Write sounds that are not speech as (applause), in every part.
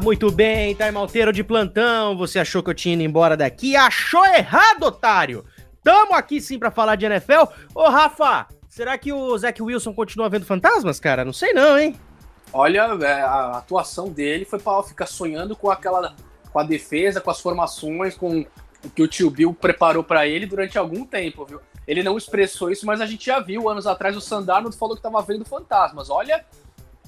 Muito bem, tá malteiro de plantão. Você achou que eu tinha ido embora daqui? Achou errado, otário! Tamo aqui sim pra falar de NFL. Ô, Rafa, será que o Zach Wilson continua vendo fantasmas, cara? Não sei não, hein? Olha, é, a atuação dele foi pra ficar sonhando com aquela. com a defesa, com as formações, com o que o tio Bill preparou para ele durante algum tempo, viu? Ele não expressou isso, mas a gente já viu anos atrás o Sandarno falou que tava vendo fantasmas. Olha,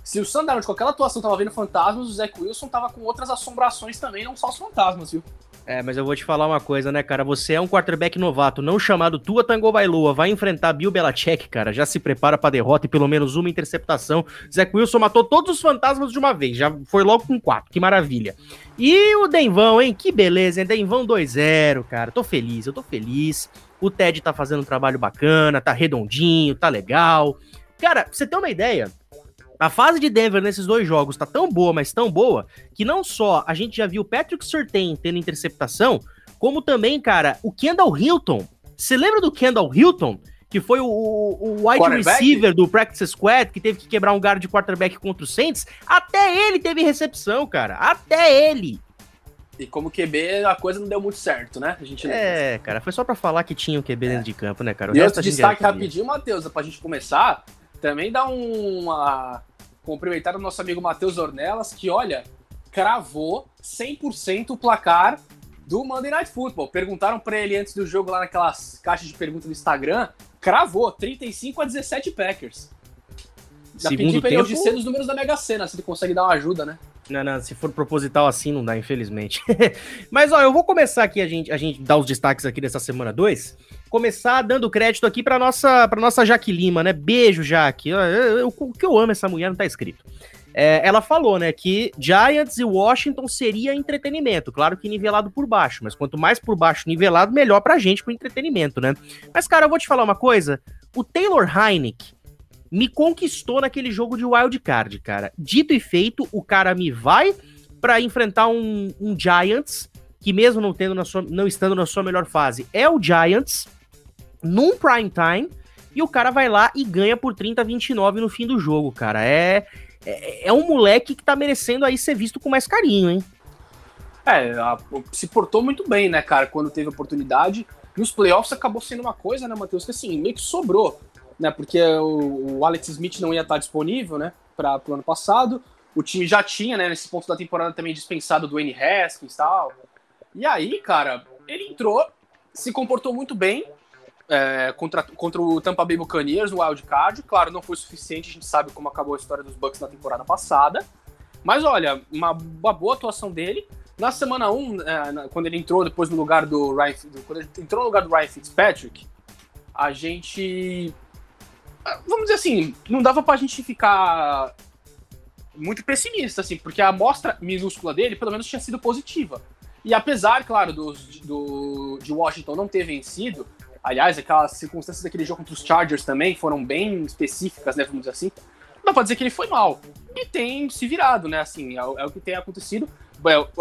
se o Sandarno com aquela atuação tava vendo fantasmas, o Zach Wilson tava com outras assombrações também, não só os fantasmas, viu? É, mas eu vou te falar uma coisa, né, cara? Você é um quarterback novato, não chamado Tua Tango Bailoa, vai enfrentar Bill Belichick, cara. Já se prepara pra derrota e pelo menos uma interceptação. Zach Wilson matou todos os fantasmas de uma vez, já foi logo com quatro, que maravilha. E o Denvão, hein? Que beleza, hein? Denvão 2-0, cara. Tô feliz, eu tô feliz. O Ted tá fazendo um trabalho bacana, tá redondinho, tá legal. Cara, pra você ter uma ideia, a fase de Denver nesses dois jogos tá tão boa, mas tão boa, que não só a gente já viu o Patrick Surtain tendo interceptação, como também, cara, o Kendall Hilton. Você lembra do Kendall Hilton? Que foi o, o wide receiver do Practice Squad, que teve que quebrar um guard de quarterback contra o Saints. Até ele teve recepção, cara. Até ele. E como QB, a coisa não deu muito certo, né? A gente é, cara, foi só para falar que tinha o QB é. dentro de campo, né, cara? O e outro destaque rapidinho, Matheus, pra gente começar, também dá uma cumprimentar o nosso amigo Matheus Ornelas, que, olha, cravou 100% o placar do Monday Night Football. Perguntaram para ele antes do jogo lá naquelas caixas de perguntas do Instagram, cravou 35 a 17 Packers. Já Segundo pedi pra ele tempo... hoje os números da Mega Sena, se ele consegue dar uma ajuda, né? Não, não, se for proposital assim não dá, infelizmente. (laughs) Mas, ó, eu vou começar aqui a gente, a gente dar os destaques aqui dessa semana 2 começar dando crédito aqui para nossa para nossa Jaque Lima, né? Beijo, Jaque. O que eu amo essa mulher não tá escrito. É, ela falou, né, que Giants e Washington seria entretenimento, claro que nivelado por baixo, mas quanto mais por baixo nivelado, melhor pra gente com entretenimento, né? Mas, cara, eu vou te falar uma coisa, o Taylor Heineck me conquistou naquele jogo de wild card, cara. Dito e feito, o cara me vai para enfrentar um, um, Giants, que mesmo não, tendo na sua, não estando na sua melhor fase, é o Giants, num prime time e o cara vai lá e ganha por 30 a 29 no fim do jogo, cara. É, é, é um moleque que tá merecendo aí ser visto com mais carinho, hein? É, a, se portou muito bem, né, cara, quando teve oportunidade. Nos playoffs acabou sendo uma coisa, né, Matheus, que assim, meio que sobrou, né, porque o, o Alex Smith não ia estar disponível, né, para o ano passado. O time já tinha, né, nesse ponto da temporada também dispensado do Wayne Haskins e tal. E aí, cara, ele entrou, se comportou muito bem, é, contra, contra o Tampa Bay Buccaneers no Wild Card. Claro, não foi suficiente, a gente sabe como acabou a história dos Bucks na temporada passada. Mas olha, uma, uma boa atuação dele. Na semana 1, um, é, quando ele entrou depois no lugar do Ryan, quando ele entrou no lugar do Ryan Fitzpatrick, a gente vamos dizer assim, não dava pra gente ficar muito pessimista, assim, porque a amostra minúscula dele, pelo menos, tinha sido positiva. E apesar, claro, do, do, de Washington não ter vencido, Aliás, aquelas circunstâncias daquele jogo contra os Chargers também foram bem específicas, né? Vamos dizer assim. Não dá pra dizer que ele foi mal. E tem se virado, né? Assim, é, é o que tem acontecido.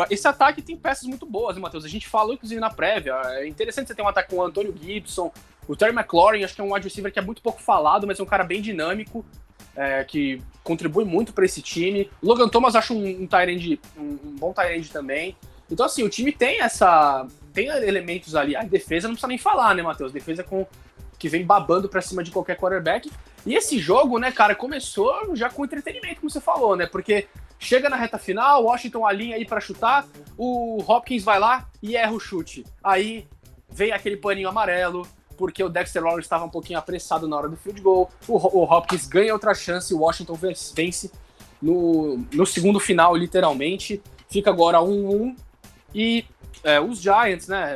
Esse ataque tem peças muito boas, né, Matheus? A gente falou, inclusive, na prévia. É interessante você ter um ataque com o Antônio Gibson, o Terry McLaurin, acho que é um wide receiver que é muito pouco falado, mas é um cara bem dinâmico, é, que contribui muito para esse time. Logan Thomas acho um, um, um, um bom tight também. Então, assim, o time tem essa, tem elementos ali. A defesa não precisa nem falar, né, Matheus? Defesa com que vem babando pra cima de qualquer quarterback. E esse jogo, né, cara, começou já com entretenimento, como você falou, né? Porque chega na reta final, Washington alinha aí para chutar, o Hopkins vai lá e erra o chute. Aí vem aquele paninho amarelo, porque o Dexter Lawrence estava um pouquinho apressado na hora do field goal. O, o Hopkins ganha outra chance, o Washington vence no, no segundo final, literalmente. Fica agora 1-1. E é, os Giants, né?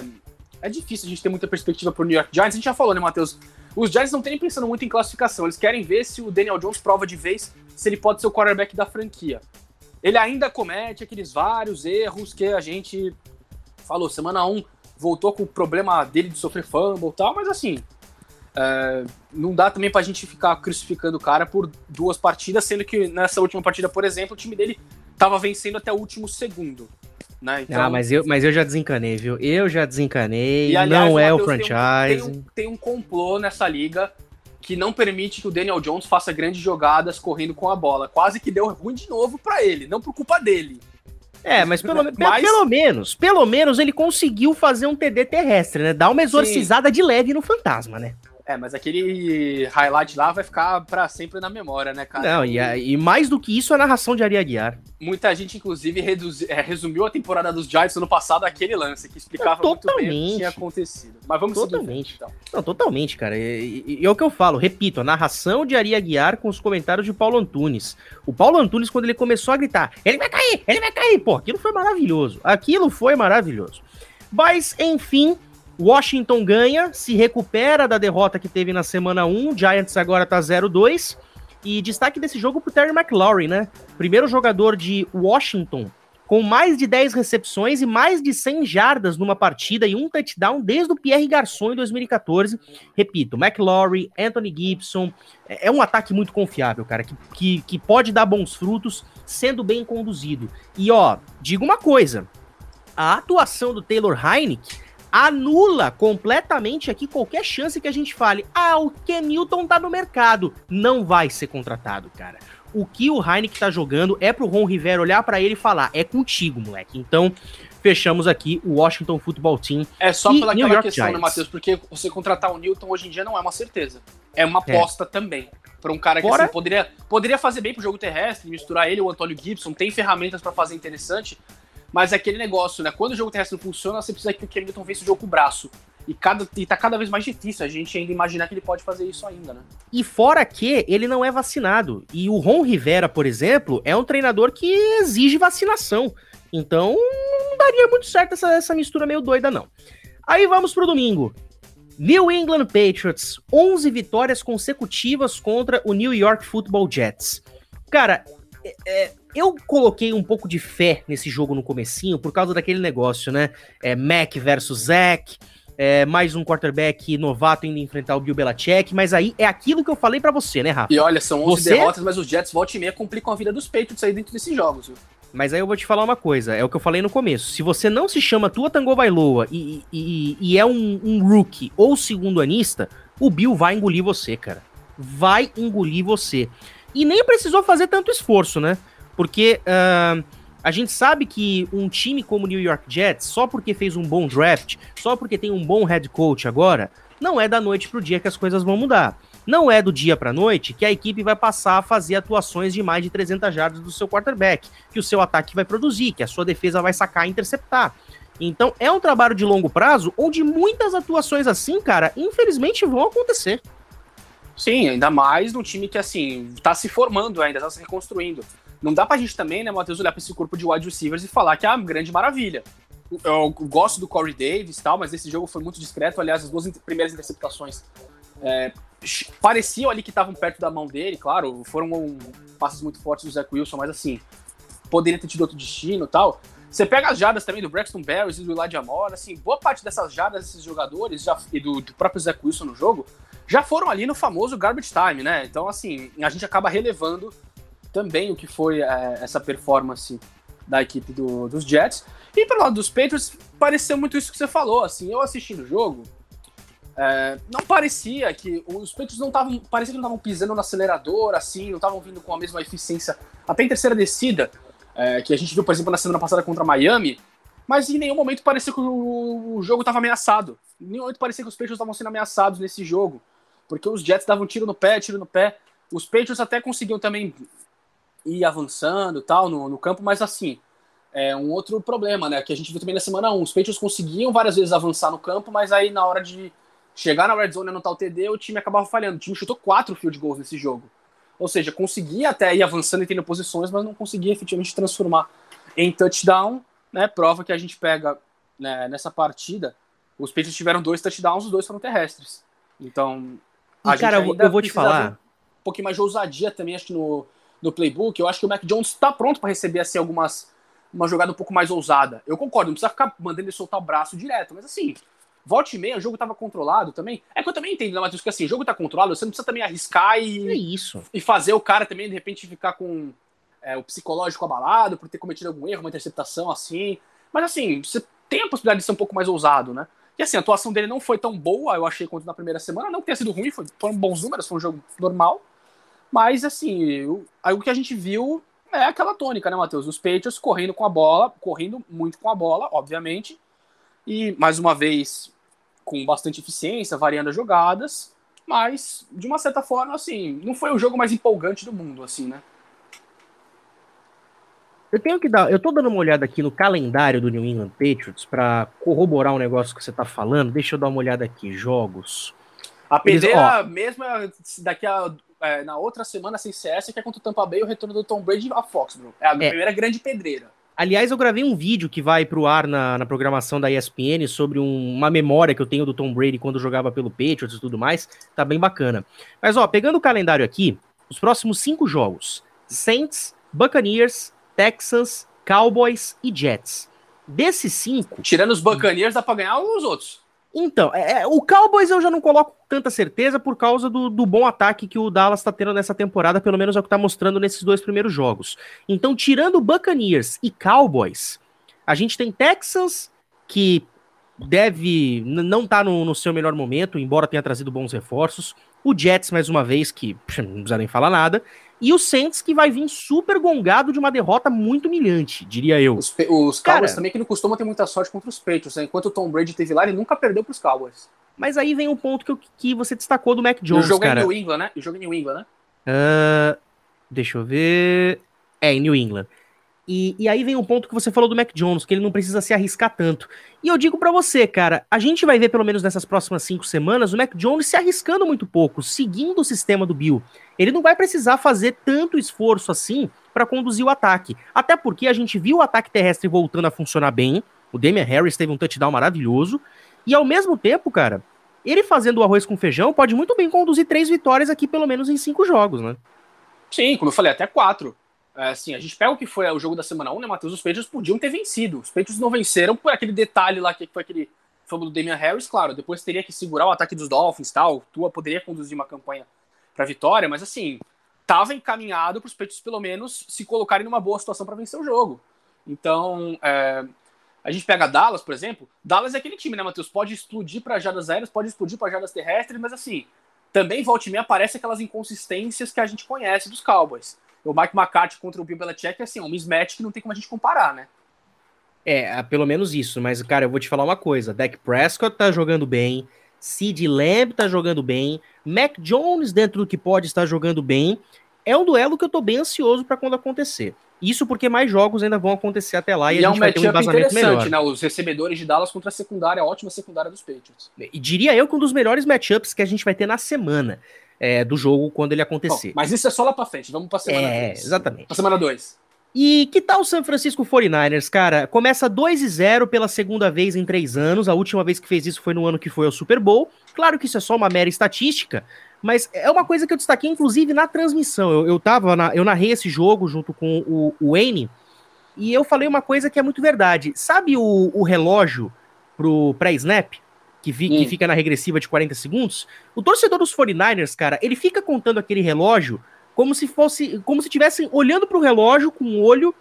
É difícil a gente ter muita perspectiva pro New York Giants. A gente já falou, né, Matheus? Os Giants não têm pensando muito em classificação. Eles querem ver se o Daniel Jones prova de vez se ele pode ser o quarterback da franquia. Ele ainda comete aqueles vários erros que a gente falou. Semana 1 voltou com o problema dele de sofrer fumble e tal, mas assim. É, não dá também pra gente ficar crucificando o cara por duas partidas, sendo que nessa última partida, por exemplo, o time dele tava vencendo até o último segundo. Né? Então... Ah, mas eu, mas eu já desencanei, viu? Eu já desencanei, e, aliás, não é o franchise. Tem um, tem, um, tem um complô nessa liga que não permite que o Daniel Jones faça grandes jogadas correndo com a bola. Quase que deu ruim de novo para ele, não por culpa dele. É, mas pelo, mas pelo, menos, pelo menos ele conseguiu fazer um TD terrestre, né? Dar uma exorcizada Sim. de leve no fantasma, né? É, mas aquele highlight lá vai ficar para sempre na memória, né, cara? Não, e, e, mais do que isso, a narração de Ari Aguiar. Muita gente, inclusive, reduzi, é, resumiu a temporada dos Giants ano passado aquele lance, que explicava muito bem o que tinha acontecido. Mas vamos totalmente. seguir. Então. Não, totalmente, cara. E, e, e, é o que eu falo, repito, a narração de Ari Aguiar com os comentários de Paulo Antunes. O Paulo Antunes, quando ele começou a gritar, ele vai cair, ele vai cair, pô, aquilo foi maravilhoso. Aquilo foi maravilhoso. Mas, enfim, Washington ganha, se recupera da derrota que teve na semana 1. Giants agora tá 0-2. E destaque desse jogo pro Terry McLaurin, né? Primeiro jogador de Washington com mais de 10 recepções e mais de 100 jardas numa partida e um touchdown desde o Pierre Garçon em 2014. Repito, McLaurin, Anthony Gibson, é, é um ataque muito confiável, cara, que, que, que pode dar bons frutos sendo bem conduzido. E ó, digo uma coisa, a atuação do Taylor Heineck anula completamente aqui qualquer chance que a gente fale, ah, o Kenilton tá no mercado. Não vai ser contratado, cara. O que o Heineken tá jogando é pro Ron Rivera olhar para ele e falar, é contigo, moleque. Então, fechamos aqui o Washington Football Team. É só pela aquela questão, né, Giants. né, Matheus? Porque você contratar o Newton hoje em dia não é uma certeza. É uma é. aposta é. também. Para um cara que assim, poderia, poderia fazer bem pro jogo terrestre, misturar ele o Antônio Gibson, tem ferramentas para fazer interessante, mas é aquele negócio, né? Quando o jogo terrestre não funciona, você precisa que o Cam Newton vença o jogo com o braço. E, cada, e tá cada vez mais difícil a gente ainda imaginar que ele pode fazer isso ainda, né? E fora que ele não é vacinado. E o Ron Rivera, por exemplo, é um treinador que exige vacinação. Então, não daria muito certo essa, essa mistura meio doida, não. Aí vamos pro domingo. New England Patriots, 11 vitórias consecutivas contra o New York Football Jets. Cara, é, é eu coloquei um pouco de fé nesse jogo no comecinho por causa daquele negócio, né? É, Mac versus Zach, é, mais um quarterback novato indo enfrentar o Bill Belichick, mas aí é aquilo que eu falei para você, né, Rafa? E olha, são 11 você... derrotas, mas os Jets volta e meia complicam a vida dos Patriots aí dentro desses jogos, viu? Mas aí eu vou te falar uma coisa, é o que eu falei no começo. Se você não se chama Tua Tango Bailoa e, e, e é um, um rookie ou segundo anista, o Bill vai engolir você, cara. Vai engolir você. E nem precisou fazer tanto esforço, né? Porque uh, a gente sabe que um time como o New York Jets, só porque fez um bom draft, só porque tem um bom head coach agora, não é da noite pro dia que as coisas vão mudar. Não é do dia para noite que a equipe vai passar a fazer atuações de mais de 300 jardas do seu quarterback, que o seu ataque vai produzir, que a sua defesa vai sacar e interceptar. Então é um trabalho de longo prazo onde muitas atuações assim, cara, infelizmente vão acontecer. Sim, ainda mais num time que assim tá se formando ainda, tá se reconstruindo. Não dá pra gente também, né, Matheus, olhar pra esse corpo de wide receivers e falar que é uma grande maravilha. Eu gosto do Corey Davis tal, mas esse jogo foi muito discreto. Aliás, as duas primeiras interceptações é, pareciam ali que estavam perto da mão dele, claro, foram um, passos muito fortes do Zach Wilson, mas assim, poderia ter tido outro destino tal. Você pega as jadas também do Braxton Berries e do Elijah Moore, assim, boa parte dessas jadas desses jogadores já, e do, do próprio Zach Wilson no jogo já foram ali no famoso garbage time, né? Então, assim, a gente acaba relevando também o que foi é, essa performance da equipe do, dos Jets. E pelo lado dos Patriots, pareceu muito isso que você falou. Assim, eu assistindo o jogo, é, não parecia que os Patriots não estavam, parecia que não estavam pisando no acelerador, assim, não estavam vindo com a mesma eficiência, até em terceira descida, é, que a gente viu, por exemplo, na semana passada contra Miami. Mas em nenhum momento parecia que o, o jogo estava ameaçado. Em nenhum momento parecia que os Patriots estavam sendo ameaçados nesse jogo. Porque os Jets davam tiro no pé, tiro no pé. Os Patriots até conseguiam também ir avançando tal no, no campo, mas assim, é um outro problema, né? Que a gente viu também na semana 1. Os Patriots conseguiam várias vezes avançar no campo, mas aí na hora de chegar na red zone e anotar o TD, o time acabava falhando. O time chutou quatro field goals nesse jogo. Ou seja, conseguia até ir avançando e tendo posições, mas não conseguia efetivamente transformar em touchdown, né? Prova que a gente pega né, nessa partida. Os Patriots tiveram dois touchdowns, os dois foram terrestres. Então, a e, cara, eu vou te falar. Um pouquinho mais de ousadia também, acho que no, no playbook. Eu acho que o Mac Jones está pronto para receber assim, algumas uma jogada um pouco mais ousada. Eu concordo, não precisa ficar mandando ele soltar o braço direto, mas assim, volte e meia, o jogo estava controlado também. É que eu também entendo, né, Matheus, que assim, o jogo está controlado, você não precisa também arriscar e, é isso. e fazer o cara também, de repente, ficar com é, o psicológico abalado por ter cometido algum erro, uma interceptação assim. Mas assim, você tem a possibilidade de ser um pouco mais ousado, né? E assim, a atuação dele não foi tão boa, eu achei, quanto na primeira semana. Não que tenha sido ruim, foi, foram bons números, foi um jogo normal. Mas, assim, o, o que a gente viu é aquela tônica, né, Matheus? Os Patriots correndo com a bola, correndo muito com a bola, obviamente, e mais uma vez com bastante eficiência, variando as jogadas, mas de uma certa forma, assim, não foi o jogo mais empolgante do mundo, assim, né? Eu tenho que dar, eu tô dando uma olhada aqui no calendário do New England Patriots para corroborar um negócio que você tá falando. Deixa eu dar uma olhada aqui, jogos. A pedreira Eles, mesmo daqui a é, na outra semana sem CS, que é contra o Tampa Bay, o retorno do Tom Brady a Foxborough. É a é. primeira grande pedreira. Aliás, eu gravei um vídeo que vai pro ar na, na programação da ESPN sobre um, uma memória que eu tenho do Tom Brady quando jogava pelo Patriots e tudo mais. Tá bem bacana. Mas, ó, pegando o calendário aqui, os próximos cinco jogos: Saints, Buccaneers, Texans, Cowboys e Jets. Desses cinco. Tirando os Buccaneers, dá pra ganhar os outros. Então, é, é, o Cowboys eu já não coloco tanta certeza por causa do, do bom ataque que o Dallas está tendo nessa temporada, pelo menos é o que está mostrando nesses dois primeiros jogos. Então, tirando Buccaneers e Cowboys, a gente tem Texans, que deve não tá no, no, seu melhor momento, embora tenha trazido bons reforços. O Jets, mais uma vez, que não precisa nem falar nada. E o Saints, que vai vir super gongado de uma derrota muito humilhante, diria eu. Os, os Cowboys também, que não costumam ter muita sorte contra os Patriots. Né? Enquanto o Tom Brady teve lá, ele nunca perdeu para os Cowboys. Mas aí vem o um ponto que, eu, que você destacou do Mac Jones, o jogo cara. É em New England, né? O jogo é em New England, né? Uh, deixa eu ver... É, em New England. E, e, aí vem um ponto que você falou do Mac Jones, que ele não precisa se arriscar tanto. E eu digo para você, cara, a gente vai ver pelo menos nessas próximas cinco semanas o Mac Jones se arriscando muito pouco, seguindo o sistema do Bill. Ele não vai precisar fazer tanto esforço assim para conduzir o ataque. Até porque a gente viu o ataque terrestre voltando a funcionar bem. O Damian Harris teve um touchdown maravilhoso. E ao mesmo tempo, cara, ele fazendo o arroz com feijão pode muito bem conduzir três vitórias aqui, pelo menos em cinco jogos, né? Sim, como eu falei, até quatro. É, assim, a gente pega o que foi o jogo da semana 1, né, Matheus? Os Patriots podiam ter vencido. Os Patriots não venceram por aquele detalhe lá que foi aquele fumble do Damian Harris, claro. Depois teria que segurar o ataque dos Dolphins tal. Tua poderia conduzir uma campanha para vitória, mas assim, tava encaminhado para os Patriots pelo menos se colocarem numa boa situação para vencer o jogo. Então, é, a gente pega Dallas, por exemplo. Dallas é aquele time, né, Matheus? Pode explodir para jadas aéreas, pode explodir para jadas terrestres, mas assim, também volta e meia aparece aquelas inconsistências que a gente conhece dos Cowboys o Mike McCarthy contra o Bill Belichick é assim, um mismatch que não tem como a gente comparar, né? É, pelo menos isso, mas, cara, eu vou te falar uma coisa: Dak Prescott tá jogando bem, Sid Lamb tá jogando bem, Mac Jones, dentro do que pode, está jogando bem. É um duelo que eu tô bem ansioso para quando acontecer. Isso porque mais jogos ainda vão acontecer até lá e, e a é gente é um vai ter um embasamento melhor. né? Os recebedores de Dallas contra a secundária, a ótima secundária dos Patriots. E diria eu que um dos melhores matchups que a gente vai ter na semana é, do jogo quando ele acontecer. Bom, mas isso é só lá pra frente, vamos pra semana 2. É, dois. exatamente. Pra semana 2. E que tal o San Francisco 49ers, cara? Começa 2 e 0 pela segunda vez em três anos. A última vez que fez isso foi no ano que foi ao Super Bowl. Claro que isso é só uma mera estatística, mas é uma coisa que eu destaquei, inclusive, na transmissão. Eu, eu, tava na, eu narrei esse jogo junto com o, o Wayne, e eu falei uma coisa que é muito verdade. Sabe o, o relógio pro pré-snap? Que, vi, hum. que fica na regressiva de 40 segundos, o torcedor dos 49ers, cara, ele fica contando aquele relógio como se fosse, como se tivessem olhando pro relógio com um olho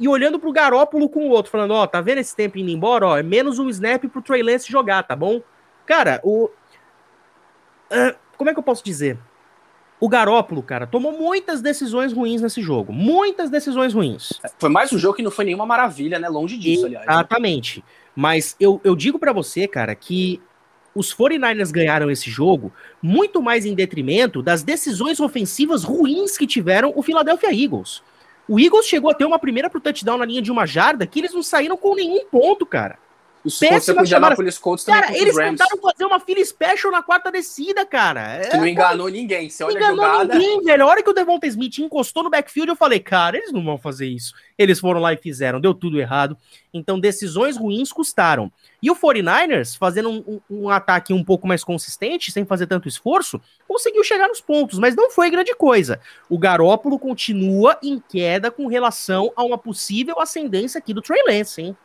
e olhando pro Garópolo com o outro, falando, ó, oh, tá vendo esse tempo indo embora, ó, é menos um snap pro Trey Lance jogar, tá bom? Cara, o... Uh, como é que eu posso dizer? O Garópolo, cara, tomou muitas decisões ruins nesse jogo. Muitas decisões ruins. Foi mais um jogo que não foi nenhuma maravilha, né? Longe disso, aliás. Né? Exatamente. Né? Mas eu, eu digo para você, cara, que os 49ers ganharam esse jogo muito mais em detrimento das decisões ofensivas ruins que tiveram o Philadelphia Eagles. O Eagles chegou a ter uma primeira pro touchdown na linha de uma jarda que eles não saíram com nenhum ponto, cara. Os Colts Colts também Cara, eles tentaram fazer uma fila special na quarta descida, cara. Que não é, enganou ninguém. Você olha enganou a jogada... ninguém, velho. A hora que o Devonta Smith encostou no backfield, eu falei, cara, eles não vão fazer isso. Eles foram lá e fizeram, deu tudo errado. Então, decisões ruins custaram. E o 49ers, fazendo um, um, um ataque um pouco mais consistente, sem fazer tanto esforço, conseguiu chegar nos pontos, mas não foi grande coisa. O Garópolo continua em queda com relação a uma possível ascendência aqui do Trey Lance, hein?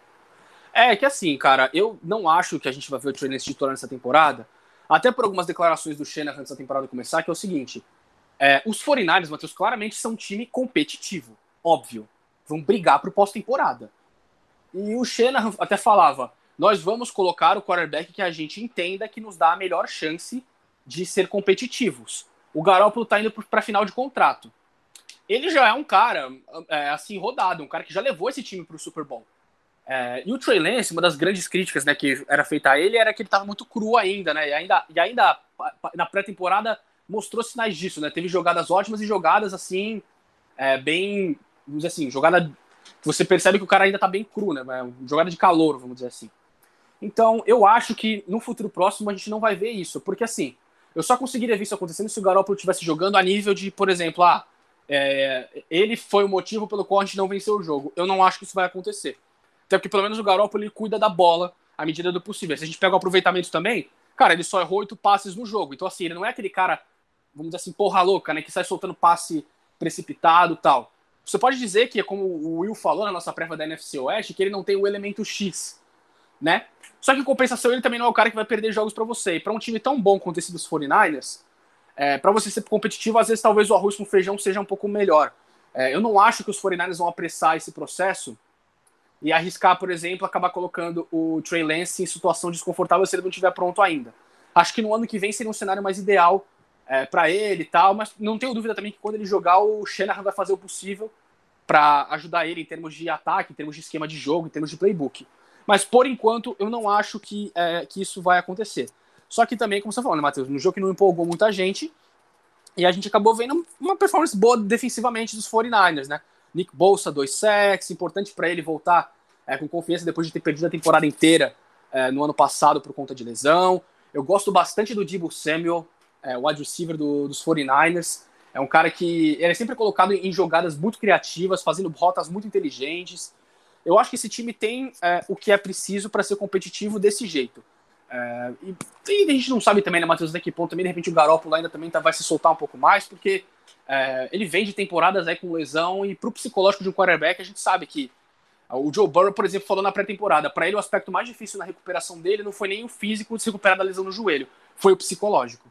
É que assim, cara, eu não acho que a gente vai ver o Trey Lance titular nessa temporada, até por algumas declarações do Shanahan antes da temporada começar, que é o seguinte, é, os 49ers, Matheus, claramente são um time competitivo, óbvio, vão brigar pro pós-temporada. E o Shanahan até falava, nós vamos colocar o quarterback que a gente entenda que nos dá a melhor chance de ser competitivos. O Garoppolo tá indo para final de contrato. ele já é um cara, é, assim, rodado, um cara que já levou esse time pro Super Bowl. É, e o Trey Lance, uma das grandes críticas né, que era feita a ele era que ele estava muito cru ainda, né? E ainda, e ainda na pré-temporada mostrou sinais disso, né? Teve jogadas ótimas e jogadas assim, é, bem, vamos dizer assim, jogada você percebe que o cara ainda está bem cru, né? É jogada de calor, vamos dizer assim. Então, eu acho que no futuro próximo a gente não vai ver isso, porque assim, eu só conseguiria ver isso acontecendo se o Garoppolo estivesse jogando a nível de, por exemplo, ah, é, ele foi o motivo pelo qual a gente não venceu o jogo. Eu não acho que isso vai acontecer. Até porque pelo menos o Garoppolo ele cuida da bola à medida do possível. Se a gente pega o aproveitamento também, cara, ele só errou oito passes no jogo. Então, assim, ele não é aquele cara, vamos dizer assim, porra louca, né? Que sai soltando passe precipitado tal. Você pode dizer que, como o Will falou na nossa prévia da NFC Oeste, que ele não tem o elemento X, né? Só que em compensação, ele também não é o cara que vai perder jogos para você. E para um time tão bom quanto esse dos 49ers, é, para você ser competitivo, às vezes talvez o arroz com feijão seja um pouco melhor. É, eu não acho que os 49ers vão apressar esse processo e arriscar, por exemplo, acabar colocando o Trey Lance em situação desconfortável se ele não estiver pronto ainda. Acho que no ano que vem seria um cenário mais ideal é, para ele e tal, mas não tenho dúvida também que quando ele jogar, o Shanahan vai fazer o possível para ajudar ele em termos de ataque, em termos de esquema de jogo, em termos de playbook. Mas por enquanto eu não acho que, é, que isso vai acontecer. Só que também, como você falou, né, Matheus, no jogo que não empolgou muita gente, e a gente acabou vendo uma performance boa defensivamente dos 49ers, né? Nick Bolsa, dois sacks, importante para ele voltar é, com confiança depois de ter perdido a temporada inteira é, no ano passado por conta de lesão. Eu gosto bastante do Debo Samuel, é, o wide receiver do, dos 49ers. É um cara que ele é sempre colocado em jogadas muito criativas, fazendo rotas muito inteligentes. Eu acho que esse time tem é, o que é preciso para ser competitivo desse jeito. É, e, e, a gente não sabe também, né, Matheus, até que ponto também, de repente, o Garoppolo ainda também tá, vai se soltar um pouco mais, porque é, ele vem de temporadas aí com lesão e pro psicológico de um quarterback a gente sabe que o Joe Burrow, por exemplo, falou na pré-temporada, para ele o aspecto mais difícil na recuperação dele não foi nem o físico de se recuperar da lesão no joelho, foi o psicológico.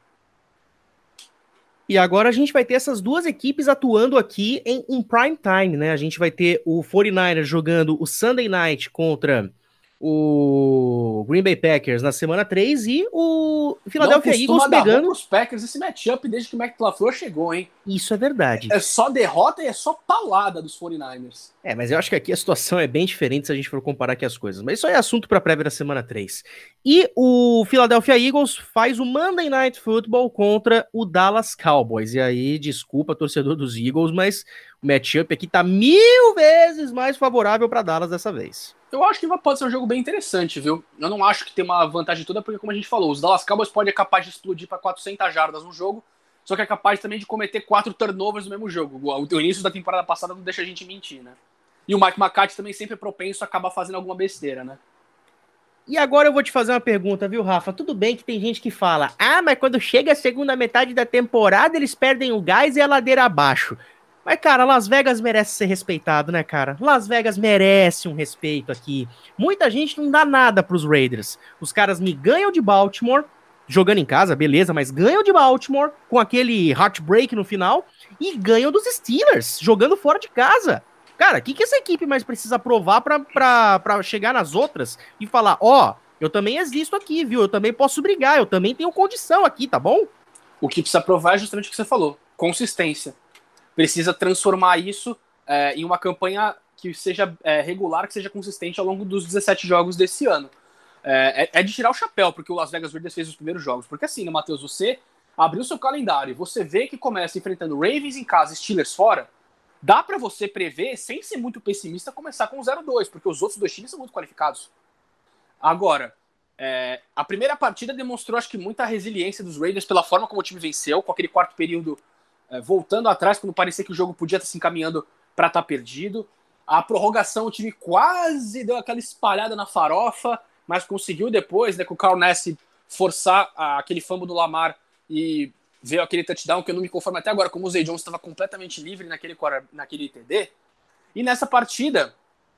E agora a gente vai ter essas duas equipes atuando aqui em um prime time, né? A gente vai ter o 49ers jogando o Sunday Night contra o Green Bay Packers na semana 3 e o Philadelphia Eagles pegando os Packers esse matchup desde que o LaFleur chegou, hein? Isso é verdade. É só derrota e é só paulada dos 49ers. É, mas eu acho que aqui a situação é bem diferente se a gente for comparar aqui as coisas. Mas isso aí é assunto para prévia da semana 3. E o Philadelphia Eagles faz o Monday Night Football contra o Dallas Cowboys. E aí, desculpa, torcedor dos Eagles, mas o matchup aqui tá mil vezes mais favorável para Dallas dessa vez. Eu acho que pode ser um jogo bem interessante, viu? Eu não acho que tem uma vantagem toda, porque, como a gente falou, os Dallas Cowboys podem ser capaz de explodir para 400 jardas no jogo, só que é capaz também de cometer quatro turnovers no mesmo jogo. O início da temporada passada não deixa a gente mentir, né? E o Mike McCarthy também sempre é propenso a acabar fazendo alguma besteira, né? E agora eu vou te fazer uma pergunta, viu, Rafa? Tudo bem que tem gente que fala: ah, mas quando chega a segunda metade da temporada, eles perdem o gás e a ladeira abaixo. Mas, cara, Las Vegas merece ser respeitado, né, cara? Las Vegas merece um respeito aqui. Muita gente não dá nada pros Raiders. Os caras me ganham de Baltimore, jogando em casa, beleza, mas ganham de Baltimore com aquele heartbreak no final e ganham dos Steelers, jogando fora de casa. Cara, o que, que essa equipe mais precisa provar para chegar nas outras e falar: ó, oh, eu também existo aqui, viu? Eu também posso brigar, eu também tenho condição aqui, tá bom? O que precisa provar é justamente o que você falou: consistência precisa transformar isso é, em uma campanha que seja é, regular, que seja consistente ao longo dos 17 jogos desse ano. É, é, é, de tirar o chapéu, porque o Las Vegas Raiders fez os primeiros jogos. Porque assim, né, Matheus, você abriu seu calendário e você vê que começa enfrentando Ravens em casa e Steelers fora, dá para você prever, sem ser muito pessimista, começar com 0-2, porque os outros dois times são muito qualificados. Agora, é, a primeira partida demonstrou, acho que, muita resiliência dos Raiders pela forma como o time venceu, com aquele quarto período é, voltando atrás quando parecia que o jogo podia estar se encaminhando para estar tá perdido. A prorrogação, o time quase deu aquela espalhada na farofa, mas conseguiu depois, né, com o Carl Ness forçar a, aquele fumble do Lamar e veio aquele touchdown que eu não me conformo até agora, como o Zay Jones estava completamente livre naquele, naquele TD. E nessa partida,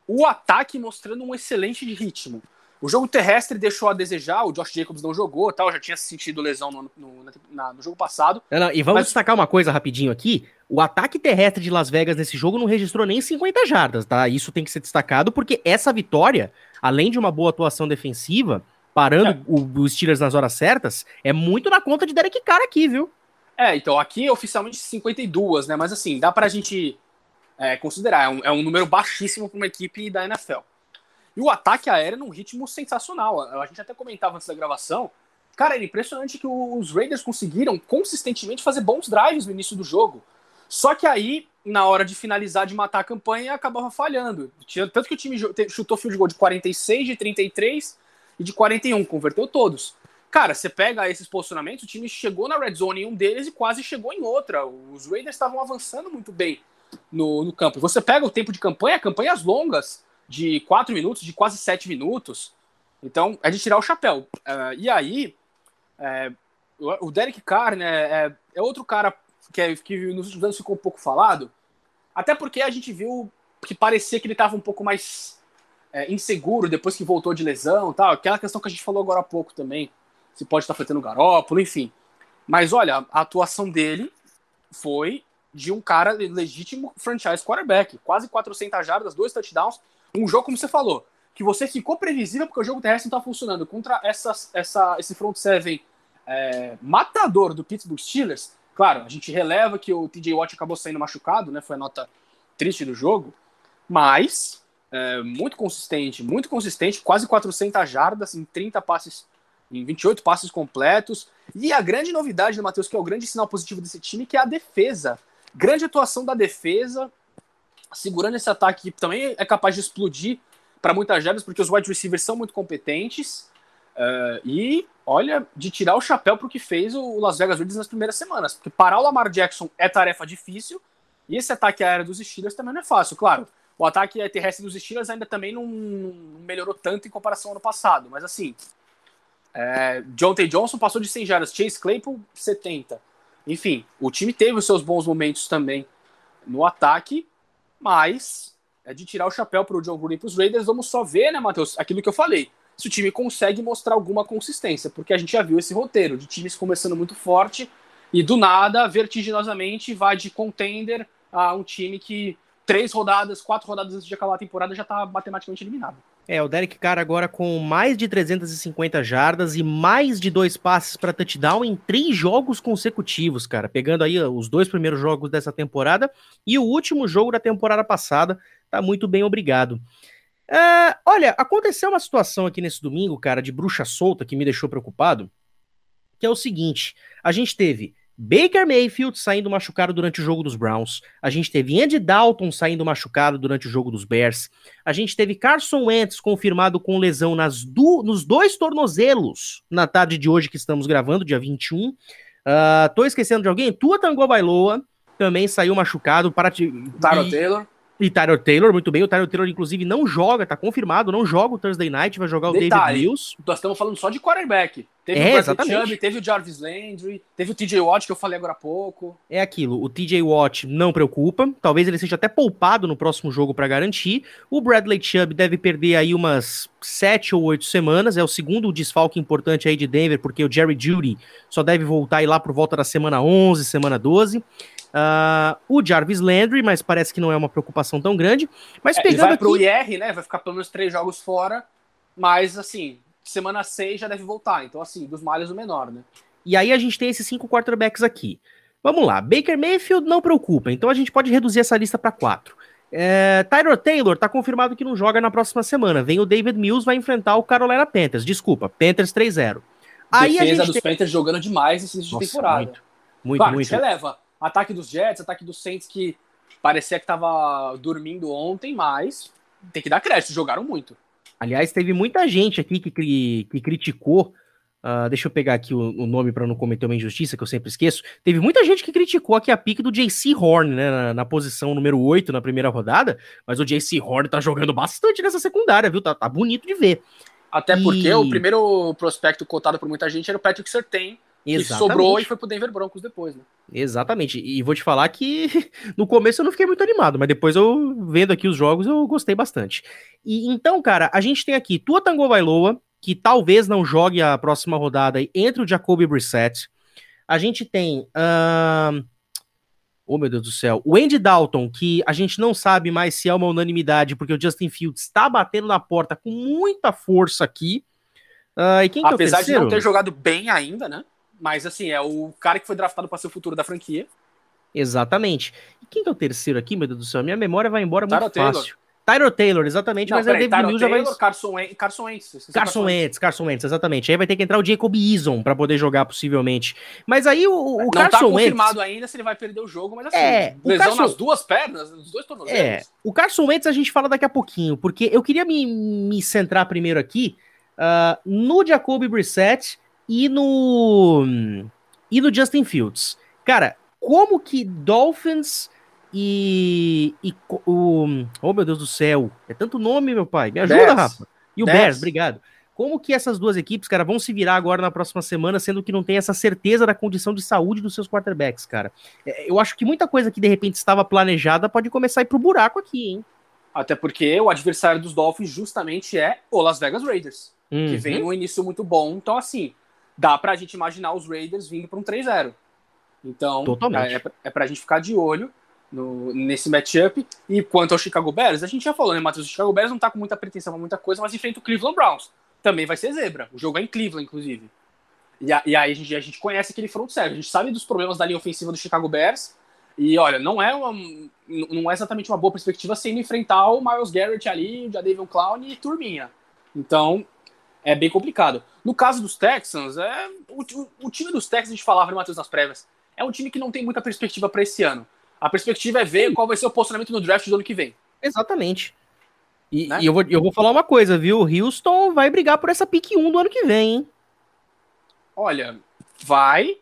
o ataque mostrando um excelente ritmo. O jogo terrestre deixou a desejar, o Josh Jacobs não jogou, tal, já tinha sentido lesão no, no, na, no jogo passado. Não, não, e vamos mas... destacar uma coisa rapidinho aqui. O ataque terrestre de Las Vegas nesse jogo não registrou nem 50 jardas, tá? Isso tem que ser destacado, porque essa vitória, além de uma boa atuação defensiva, parando é. o, os Steelers nas horas certas, é muito na conta de Derek Carr aqui, viu? É, então aqui é oficialmente 52, né? Mas assim, dá pra gente é, considerar. É um, é um número baixíssimo para uma equipe da NFL. E o ataque aéreo num ritmo sensacional. A gente até comentava antes da gravação. Cara, era impressionante que os Raiders conseguiram consistentemente fazer bons drives no início do jogo. Só que aí, na hora de finalizar, de matar a campanha, acabava falhando. Tanto que o time chutou field goal de 46, de 33 e de 41, converteu todos. Cara, você pega esses posicionamentos, o time chegou na red zone em um deles e quase chegou em outra. Os Raiders estavam avançando muito bem no, no campo. Você pega o tempo de campanha, campanhas longas, de 4 minutos, de quase 7 minutos. Então, é de tirar o chapéu. Uh, e aí, é, o Derek Carr, né, é, é outro cara que, é, que nos últimos anos ficou um pouco falado, até porque a gente viu que parecia que ele estava um pouco mais é, inseguro depois que voltou de lesão tal. Aquela questão que a gente falou agora há pouco também. Se pode estar afetando o Garópolo, enfim. Mas olha, a atuação dele foi de um cara legítimo franchise quarterback. Quase 400 jardas, dois touchdowns. Um jogo, como você falou, que você ficou previsível porque o jogo terrestre não está funcionando. Contra essa, essa, esse front seven é, matador do Pittsburgh Steelers, Claro, a gente releva que o TJ Watt acabou saindo machucado, né? Foi a nota triste do jogo, mas é, muito consistente, muito consistente, quase 400 jardas em 30 passes, em 28 passes completos. E a grande novidade do Matheus, que é o grande sinal positivo desse time, que é a defesa. Grande atuação da defesa, segurando esse ataque que também é capaz de explodir para muitas jardas, porque os wide receivers são muito competentes. Uh, e olha, de tirar o chapéu para o que fez o Las Vegas Raiders nas primeiras semanas. Porque parar o Lamar Jackson é tarefa difícil. E esse ataque aéreo dos Steelers também não é fácil. Claro, o ataque terrestre dos Steelers ainda também não, melhorou tanto em comparação ao ano passado. Mas assim, é, John T. Johnson passou de 100 jardas, Chase Claypool 70. Enfim, o time teve os seus bons momentos também no ataque, mas é de tirar o chapéu para o John Gruden e para os Raiders. Vamos só ver, né, Matheus? Aquilo que eu falei se o time consegue mostrar alguma consistência, porque a gente já viu esse roteiro de times começando muito forte e do nada, vertiginosamente, vai de contender a um time que três rodadas, quatro rodadas antes de acabar a temporada já está matematicamente eliminado. É, o Derek Carr agora com mais de 350 jardas e mais de dois passes para touchdown em três jogos consecutivos, cara. Pegando aí os dois primeiros jogos dessa temporada e o último jogo da temporada passada. Tá muito bem, obrigado. É, olha, aconteceu uma situação aqui nesse domingo, cara, de bruxa solta que me deixou preocupado, que é o seguinte: a gente teve Baker Mayfield saindo machucado durante o jogo dos Browns. A gente teve Andy Dalton saindo machucado durante o jogo dos Bears. A gente teve Carson Wentz confirmado com lesão nas do, nos dois tornozelos na tarde de hoje que estamos gravando, dia 21. Uh, ah, tô esquecendo de alguém? Tua Tango Bailoa também saiu machucado. Para Taro Taylor. E Tyler Taylor, muito bem. O Tyler Taylor, inclusive, não joga, tá confirmado, não joga o Thursday Night, vai jogar o Detalhe, David Mills. Nós estamos falando só de quarterback. Teve é, o exatamente. Chubb, teve o Jarvis Landry, teve o TJ Watt, que eu falei agora há pouco. É aquilo, o TJ Watt não preocupa, talvez ele seja até poupado no próximo jogo para garantir. O Bradley Chubb deve perder aí umas sete ou oito semanas, é o segundo desfalque importante aí de Denver, porque o Jerry Judy só deve voltar aí lá por volta da semana 11, semana 12. Uh, o Jarvis Landry, mas parece que não é uma preocupação tão grande. Mas é, pegando ele vai aqui... pro IR, né? Vai ficar pelo menos três jogos fora, mas assim, semana 6 já deve voltar. Então, assim, dos males o menor, né? E aí a gente tem esses cinco quarterbacks aqui. Vamos lá, Baker Mayfield não preocupa, então a gente pode reduzir essa lista para quatro. É, Tyler Taylor tá confirmado que não joga na próxima semana. Vem o David Mills, vai enfrentar o Carolina Panthers. Desculpa, Panthers 3-0. Aí Defesa a gente dos tem... Panthers jogando demais esse início de temporada. Muito, muito. Claro, muito. releva. Ataque dos Jets, ataque dos Saints que parecia que tava dormindo ontem, mas tem que dar crédito, jogaram muito. Aliás, teve muita gente aqui que, que criticou. Uh, deixa eu pegar aqui o, o nome para não cometer uma injustiça, que eu sempre esqueço. Teve muita gente que criticou aqui a pique do JC Horn, né? Na, na, posição número 8 na primeira rodada. Mas o JC Horn tá jogando bastante nessa secundária, viu? Tá, tá bonito de ver. Até e... porque o primeiro prospecto cotado por muita gente era o Patrick Sertain, Exatamente. E sobrou e foi pro Denver Broncos depois, né? Exatamente. E vou te falar que (laughs) no começo eu não fiquei muito animado, mas depois eu vendo aqui os jogos eu gostei bastante. E então, cara, a gente tem aqui Tua Tango Bailoa, que talvez não jogue a próxima rodada entre o Jacoby Brissett. A gente tem. Uh... Oh, meu Deus do céu. O Andy Dalton, que a gente não sabe mais se é uma unanimidade, porque o Justin Fields está batendo na porta com muita força aqui. Uh, e quem Apesar que é o de não ter jogado bem ainda, né? Mas assim, é o cara que foi draftado para ser o futuro da franquia. Exatamente. E quem que é o terceiro aqui, meu Deus do céu? Minha memória vai embora muito Tyler fácil. Taylor. Tyler Taylor, exatamente, não, mas peraí, a David Mills já vai. Carson, Carson Wentz. Carson Wentz, Carson Wentz, exatamente. Aí vai ter que entrar o Jacob Eason para poder jogar, possivelmente. Mas aí o, o não Carson tá confirmado Wentz... ainda se ele vai perder o jogo, mas assim, é, lesão Carson... nas duas pernas, nos dois tornozelos. É, o Carson Wentz a gente fala daqui a pouquinho, porque eu queria me, me centrar primeiro aqui uh, no Jacoby Brissett e no, e no Justin Fields. Cara, como que Dolphins e, e o. Oh, meu Deus do céu. É tanto nome, meu pai. Me ajuda, Bears. Rafa. E o Bears. Bears, obrigado. Como que essas duas equipes, cara, vão se virar agora na próxima semana, sendo que não tem essa certeza da condição de saúde dos seus quarterbacks, cara? É, eu acho que muita coisa que de repente estava planejada pode começar a ir pro buraco aqui, hein? Até porque o adversário dos Dolphins justamente é o Las Vegas Raiders, uhum. que vem num início muito bom. Então, assim, dá pra gente imaginar os Raiders vindo para um 3-0. Então, Totalmente. é, é pra gente ficar de olho no, nesse matchup. E quanto ao Chicago Bears, a gente já falou, né, Matheus? O Chicago Bears não tá com muita pretensão pra muita coisa, mas enfrenta o Cleveland Browns. Também vai ser zebra. O jogo é em Cleveland, inclusive. E, a, e aí a gente, a gente conhece aquele front seven. A gente sabe dos problemas da linha ofensiva do Chicago Bears. E olha, não é, uma, não é exatamente uma boa perspectiva sendo enfrentar o Miles Garrett ali, o Jadavion Clown e turminha. Então, é bem complicado. No caso dos Texans, é, o, o, time dos Texans, a gente falava, né, Matheus, nas prévias, é um time que não tem muita perspectiva para esse ano. A perspectiva é ver qual vai ser o posicionamento no draft do ano que vem. Exatamente. E, né? e, eu, vou, eu vou falar uma coisa, viu? O Houston vai brigar por essa pique 1 do ano que vem, hein? Olha, vai.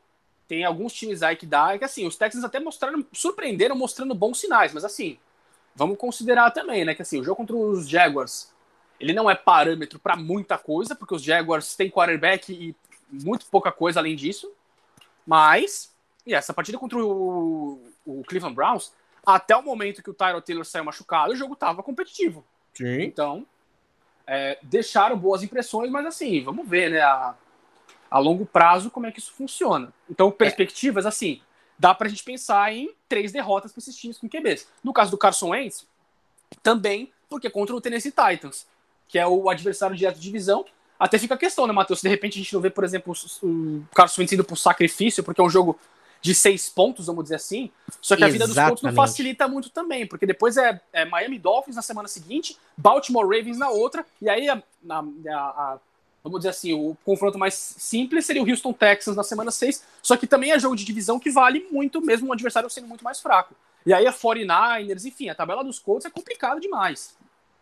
Tem alguns times aí que dá. É que assim, os Texans até mostraram, surpreenderam mostrando bons sinais, mas assim, vamos considerar também, né? Que assim, o jogo contra os Jaguars, ele não é parâmetro para muita coisa, porque os Jaguars têm quarterback e muito pouca coisa além disso. Mas, e essa partida contra o, o Cleveland Browns, até o momento que o Tyrod Taylor saiu machucado, o jogo estava competitivo. Sim. Então, é, deixaram boas impressões, mas assim, vamos ver, né, a, a longo prazo como é que isso funciona. Então, perspectivas, é. assim, dá pra gente pensar em três derrotas para esses times com QBs. No caso do Carson Wentz, também, porque contra o Tennessee Titans, que é o adversário direto de divisão, até fica a questão, né, Matheus? Se de repente a gente não vê, por exemplo, o Carson Wentz indo pro sacrifício, porque é um jogo de seis pontos, vamos dizer assim. Só que a vida dos pontos não facilita muito também, porque depois é, é, Miami Dolphins na semana seguinte, Baltimore Ravens na outra, e aí a, a, a, vamos dizer assim, o confronto mais simples seria o Houston Texans na semana 6, só que também é jogo de divisão que vale muito, mesmo um adversário sendo muito mais fraco. E aí a 49ers, enfim, a tabela dos Colts é complicado demais.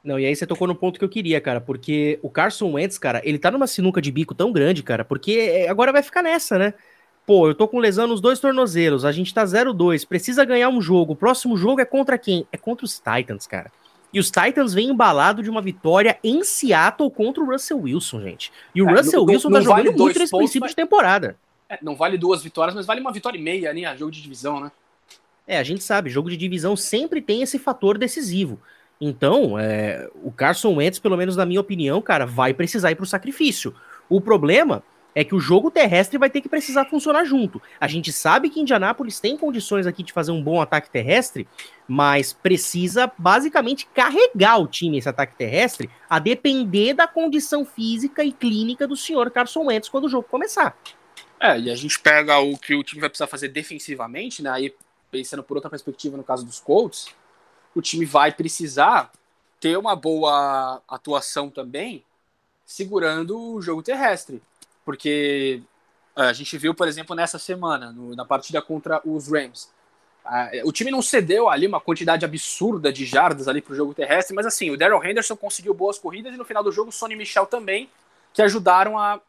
Não, e aí você tocou no ponto que eu queria, cara, porque o Carson Wentz, cara, ele tá numa sinuca de bico tão grande, cara, porque é, agora vai ficar nessa, né? Pô, eu tô com lesão nos dois tornozelos, a gente tá 0-2, precisa ganhar um jogo. O próximo jogo é contra quem? É contra os Titans, cara. E os Titans vêm embalado de uma vitória em Seattle contra o Russell Wilson, gente. E o é, Russell não, Wilson não, tá não jogando vale muito nesse princípio mas... de temporada. É, não vale duas vitórias, mas vale uma vitória e meia, né? Jogo de divisão, né? É, a gente sabe, jogo de divisão sempre tem esse fator decisivo. Então, é, o Carson Wentz, pelo menos na minha opinião, cara, vai precisar ir pro sacrifício. O problema é que o jogo terrestre vai ter que precisar funcionar junto. A gente sabe que Indianápolis tem condições aqui de fazer um bom ataque terrestre, mas precisa basicamente carregar o time esse ataque terrestre a depender da condição física e clínica do senhor Carson Wentz quando o jogo começar. É, e a gente pega o que o time vai precisar fazer defensivamente, né? Aí pensando por outra perspectiva no caso dos Colts, o time vai precisar ter uma boa atuação também segurando o jogo terrestre. Porque é, a gente viu, por exemplo, nessa semana, no, na partida contra os Rams. o time não cedeu ali uma quantidade absurda de jardas ali para o jogo terrestre, mas assim, o Daryl Henderson conseguiu boas corridas e no final do jogo o Sonny Michel também, que ajudaram a,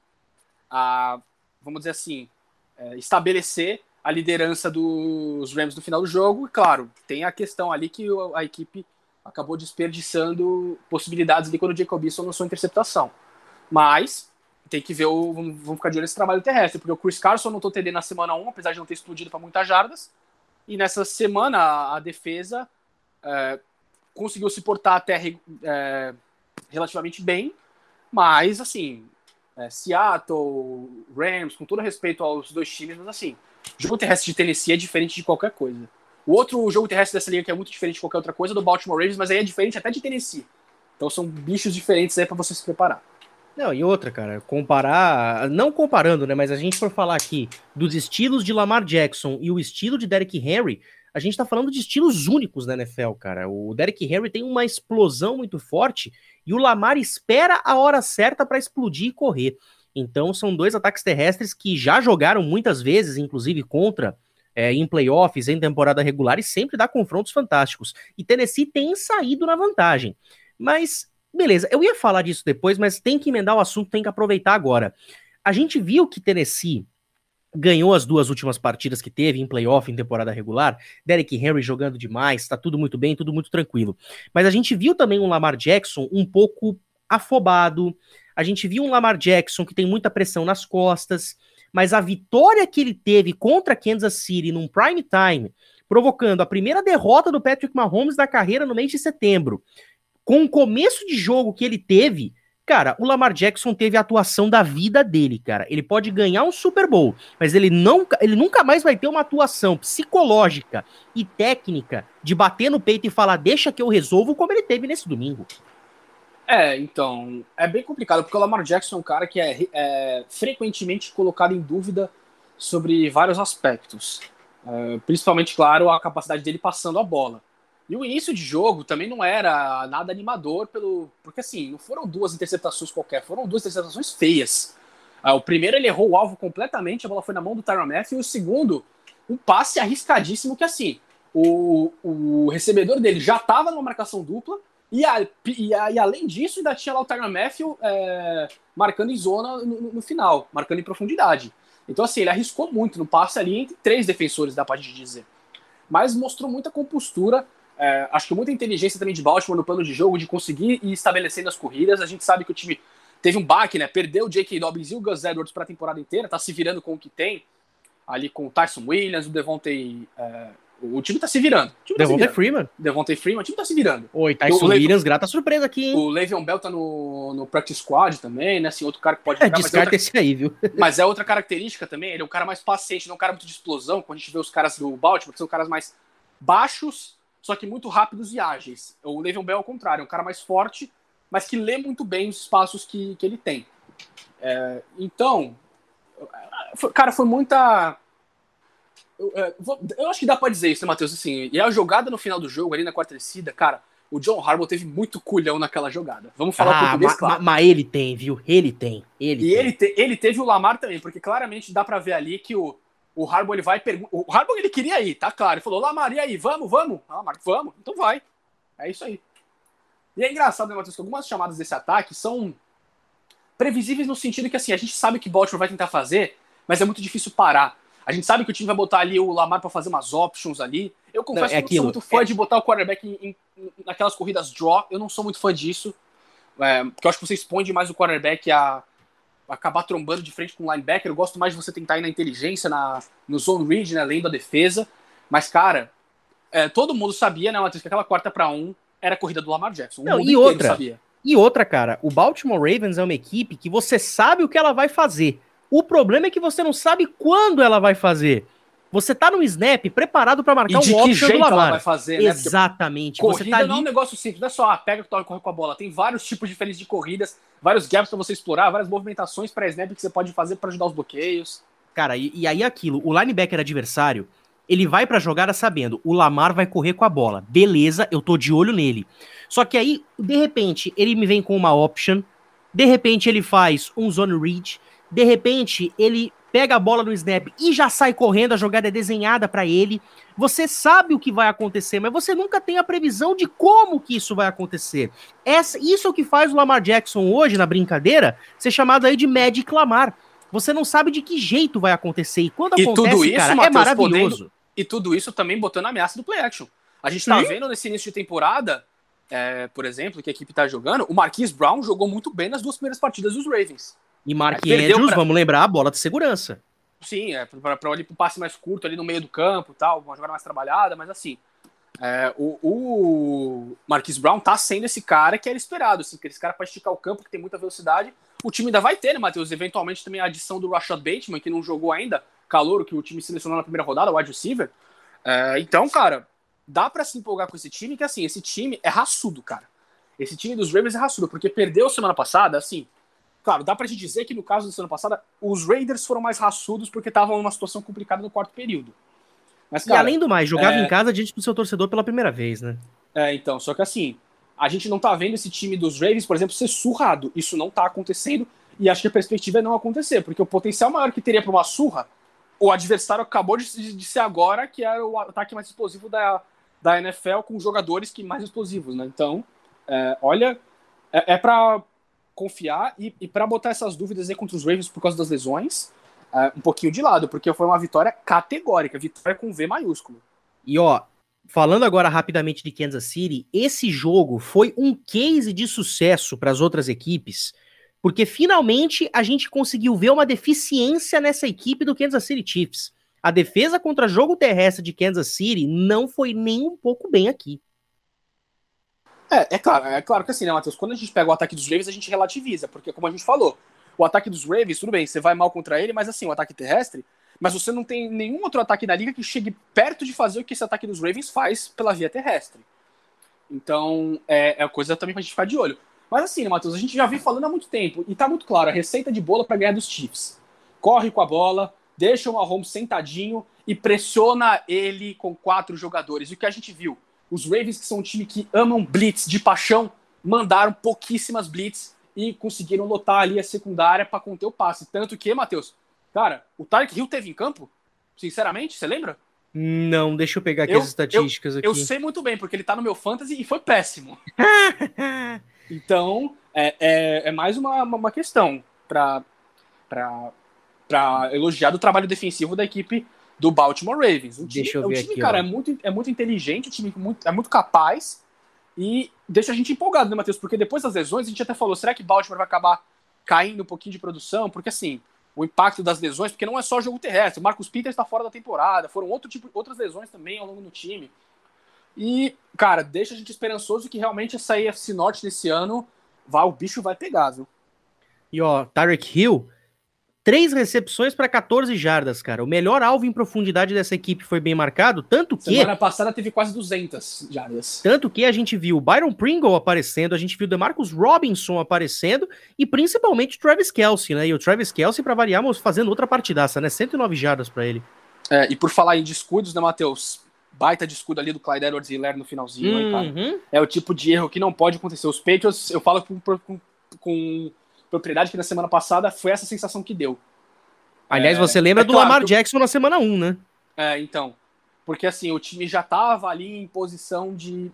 a vamos dizer assim, é, estabelecer a liderança dos Rams no final do jogo. E claro, tem a questão ali que a equipe acabou desperdiçando possibilidades ali quando o Jacobson lançou interceptação. Mas tem que ver o. Vamos ficar de olho nesse trabalho terrestre, porque o Chris Carson não tô TD na semana 1, apesar de não ter explodido para muitas jardas. E nessa semana a, a defesa é, conseguiu se portar até é, relativamente bem, mas assim, é, Seattle, Rams, com todo respeito aos dois times, mas assim, jogo terrestre de Tennessee é diferente de qualquer coisa. O outro jogo terrestre dessa liga que é muito diferente de qualquer outra coisa é do Baltimore Ravens, mas aí é diferente até de Tennessee. Então são bichos diferentes aí para você se preparar. Não, e outra, cara, comparar, não comparando, né, mas a gente for falar aqui dos estilos de Lamar Jackson e o estilo de Derrick Henry, a gente tá falando de estilos únicos na NFL, cara. O Derrick Henry tem uma explosão muito forte e o Lamar espera a hora certa para explodir e correr. Então são dois ataques terrestres que já jogaram muitas vezes, inclusive contra é, em playoffs, em temporada regular, e sempre dá confrontos fantásticos. E Tennessee tem saído na vantagem. Mas Beleza, eu ia falar disso depois, mas tem que emendar o assunto, tem que aproveitar agora. A gente viu que Tennessee ganhou as duas últimas partidas que teve em playoff, em temporada regular. Derek Henry jogando demais, tá tudo muito bem, tudo muito tranquilo. Mas a gente viu também um Lamar Jackson um pouco afobado. A gente viu um Lamar Jackson que tem muita pressão nas costas. Mas a vitória que ele teve contra Kansas City num prime time, provocando a primeira derrota do Patrick Mahomes da carreira no mês de setembro, com o começo de jogo que ele teve, cara, o Lamar Jackson teve a atuação da vida dele, cara. Ele pode ganhar um Super Bowl, mas ele, não, ele nunca mais vai ter uma atuação psicológica e técnica de bater no peito e falar, deixa que eu resolvo, como ele teve nesse domingo. É, então, é bem complicado, porque o Lamar Jackson é um cara que é, é frequentemente colocado em dúvida sobre vários aspectos. É, principalmente, claro, a capacidade dele passando a bola. E o início de jogo também não era nada animador, pelo porque assim, não foram duas interceptações qualquer, foram duas interceptações feias. Ah, o primeiro ele errou o alvo completamente, a bola foi na mão do Tyron Matthew, e o segundo, um passe arriscadíssimo que assim, o, o recebedor dele já estava numa marcação dupla, e, a, e, a, e, além disso, ainda tinha lá o Tyron Matthew é, marcando em zona no, no, final, marcando em profundidade. Então, assim, ele arriscou muito no passe ali entre três defensores, dá pra gente dizer. Mas mostrou muita compostura é, acho que muita inteligência também de Baltimore no plano de jogo, de conseguir ir estabelecendo as corridas. A gente sabe que o time teve um baque, né? Perdeu o J.K. Dobbins e o Gus Edwards para a temporada inteira, tá se virando com o que tem, ali com o Tyson Williams, o Devontae. É, o time tá se virando. Tá Devontae Freeman. Devontae Freeman, o time tá se virando. Oi, Tyson o Williams, Le... grata surpresa aqui, hein? O Le'Veon Bell tá no, no practice squad também, né? Assim, outro cara que pode é, descarta outra... esse aí, viu? (laughs) mas é outra característica também, ele é um cara mais paciente, não é um cara muito de explosão, quando a gente vê os caras do Baltimore, que são caras mais baixos, só que muito rápidos e ágeis. O Le'Veon Bell, ao contrário, é um cara mais forte, mas que lê muito bem os espaços que, que ele tem. É, então, cara, foi muita. Eu, é, eu, acho que dá pra dizer isso, né, Matheus? Assim, e a jogada no final do jogo, ali na quarta descida, cara, o John Harbaugh teve muito culhão naquela jogada. Vamos falar ah, português, ma, claro. Mas ele tem, viu? Ele tem. Ele e tem. Ele, te, ele teve o Lamar também, porque claramente dá para ver ali que o, o Harbaugh ele vai. O Harbaugh ele queria ir, tá claro. Ele falou: Lá, Maria aí, vamos, vamos. Ah, Marco, vamos. Então vai. É isso aí. E é engraçado, né, Matheus, que algumas chamadas desse ataque são previsíveis no sentido que assim, a gente sabe que Baltimore vai tentar fazer, mas é muito difícil parar. A gente sabe que o time vai botar ali o Lamar para fazer umas options ali. Eu confesso não, é que eu não sou muito fã é... de botar o quarterback em, em, naquelas corridas draw. Eu não sou muito fã disso. É, porque eu acho que você expõe demais o quarterback a acabar trombando de frente com o linebacker. Eu gosto mais de você tentar ir na inteligência, na, no zone read, né, lendo a defesa. Mas, cara, é, todo mundo sabia, né, Matheus, que aquela quarta para um era a corrida do Lamar Jackson. Não, e outra, e outra, cara, o Baltimore Ravens é uma equipe que você sabe o que ela vai fazer. O problema é que você não sabe quando ela vai fazer. Você tá no snap preparado para marcar e um option do Lamar. Ela vai fazer, né? Exatamente. Corrida você tá ali... não é um negócio simples, não é só ah, pega, toca e corre com a bola. Tem vários tipos diferentes de corridas, vários gaps para você explorar, várias movimentações para snap que você pode fazer para ajudar os bloqueios. Cara, e, e aí aquilo, o linebacker adversário, ele vai pra jogada sabendo, o Lamar vai correr com a bola. Beleza, eu tô de olho nele. Só que aí, de repente, ele me vem com uma option, de repente ele faz um zone read, de repente ele pega a bola no snap e já sai correndo, a jogada é desenhada para ele. Você sabe o que vai acontecer, mas você nunca tem a previsão de como que isso vai acontecer. Essa, isso é o que faz o Lamar Jackson hoje, na brincadeira, ser chamado aí de Magic Lamar. Você não sabe de que jeito vai acontecer. E quando e acontece, tudo isso, cara, é Mateus, é maravilhoso. Podendo, e tudo isso também botando a ameaça do play action. A gente tá Sim. vendo nesse início de temporada, é, por exemplo, que a equipe tá jogando, o Marquise Brown jogou muito bem nas duas primeiras partidas dos Ravens. E Mark Andrews, pra... vamos lembrar, a bola de segurança. Sim, é para olhar pro passe mais curto ali no meio do campo tal, uma jogada mais trabalhada, mas assim, é, o, o Marquis Brown tá sendo esse cara que era esperado, assim, que esse cara para esticar o campo, que tem muita velocidade. O time ainda vai ter, né, Matheus? Eventualmente também a adição do Rashad Bateman, que não jogou ainda, calor que o time selecionou na primeira rodada, o wide receiver. É, então, cara, dá para se empolgar com esse time, que assim, esse time é raçudo, cara. Esse time dos Ravens é raçudo, porque perdeu semana passada, assim, claro, dá pra gente dizer que no caso do semana passada, os Raiders foram mais raçudos porque estavam numa situação complicada no quarto período. Mas, cara, e além do mais, jogava é... em casa diante do seu torcedor pela primeira vez, né? É, então, só que assim, a gente não tá vendo esse time dos Ravens, por exemplo, ser surrado. Isso não tá acontecendo e acho que a perspectiva é não acontecer, porque o potencial maior que teria para uma surra, o adversário acabou de, de, ser agora, que era o ataque mais explosivo da, da NFL com jogadores que mais explosivos, né? Então, é, olha, é, é para confiar e, e para botar essas dúvidas aí contra os Ravens por causa das lesões, é, um pouquinho de lado, porque foi uma vitória categórica, vitória com V maiúsculo. E ó, falando agora rapidamente de Kansas City, esse jogo foi um case de sucesso para as outras equipes, porque finalmente a gente conseguiu ver uma deficiência nessa equipe do Kansas City Chiefs. A defesa contra jogo terrestre de Kansas City não foi nem um pouco bem aqui. É, é claro, é claro que assim, né, Matheus? Quando a gente pega o ataque dos Ravens, a gente relativiza, porque como a gente falou, o ataque dos Ravens, tudo bem, você vai mal contra ele, mas assim, o ataque terrestre, mas você não tem nenhum outro ataque na liga que chegue perto de fazer o que esse ataque dos Ravens faz pela via terrestre. Então, é, é coisa também pra gente ficar de olho. Mas assim, né, Matheus, a gente já vem falando há muito tempo, e tá muito claro, a receita de bola para ganhar dos Chiefs. Corre com a bola, deixa o Mahomes sentadinho e pressiona ele com quatro jogadores. E o que a gente viu? Os Ravens, que são um time que amam blitz de paixão, mandaram pouquíssimas blitz e conseguiram lotar ali a secundária para conter o passe. Tanto que, Matheus, cara, o Tarek Hill teve em campo? Sinceramente, você lembra? Não, deixa eu pegar aqui eu, as estatísticas eu, aqui. Eu sei muito bem, porque ele tá no meu fantasy e foi péssimo. (laughs) então, é, é, é, mais uma, uma questão para elogiar do trabalho defensivo da equipe do Baltimore Ravens. O time, deixa eu ver o time, aqui, cara, é muito, é muito inteligente, o time muito, é muito capaz e deixa a gente empolgado, né, Matheus? Porque depois das lesões, a gente até falou, será que Baltimore vai acabar caindo um pouquinho de produção? Porque assim, o impacto das lesões, porque não é só jogo terrestre. O Marcus Peters está fora da temporada, foram outro tipo, outras lesões também ao longo do time. E, cara, deixa a gente esperançoso que realmente essa AFC Norte desse ano, vai, o bicho vai pegar, viu? E ó, Tarek Hill Três recepções para 14 jardas, cara. O melhor alvo em profundidade dessa equipe foi bem marcado, tanto que... Semana passada teve quase 200 jardas. Tanto que a gente viu o Byron Pringle aparecendo, a gente viu o DeMarcus Robinson aparecendo e principalmente o Travis Kelsey, né? E o Travis Kelsey, para variarmos, fazendo outra partidaça, né? 109 jardas para ele. É, e por falar em descuidos, né, Matheus? Baita descuido ali do Clyde Edwards Hiller no finalzinho, uhum. aí, cara. É o tipo de erro que não pode acontecer. Os Patriots, eu falo com, com, com propriedade que na semana passada foi essa sensação que deu. Aliás, é, você lembra é do claro, Lamar Jackson na semana 1, né? É, então. Porque assim, o time já tava ali em posição de.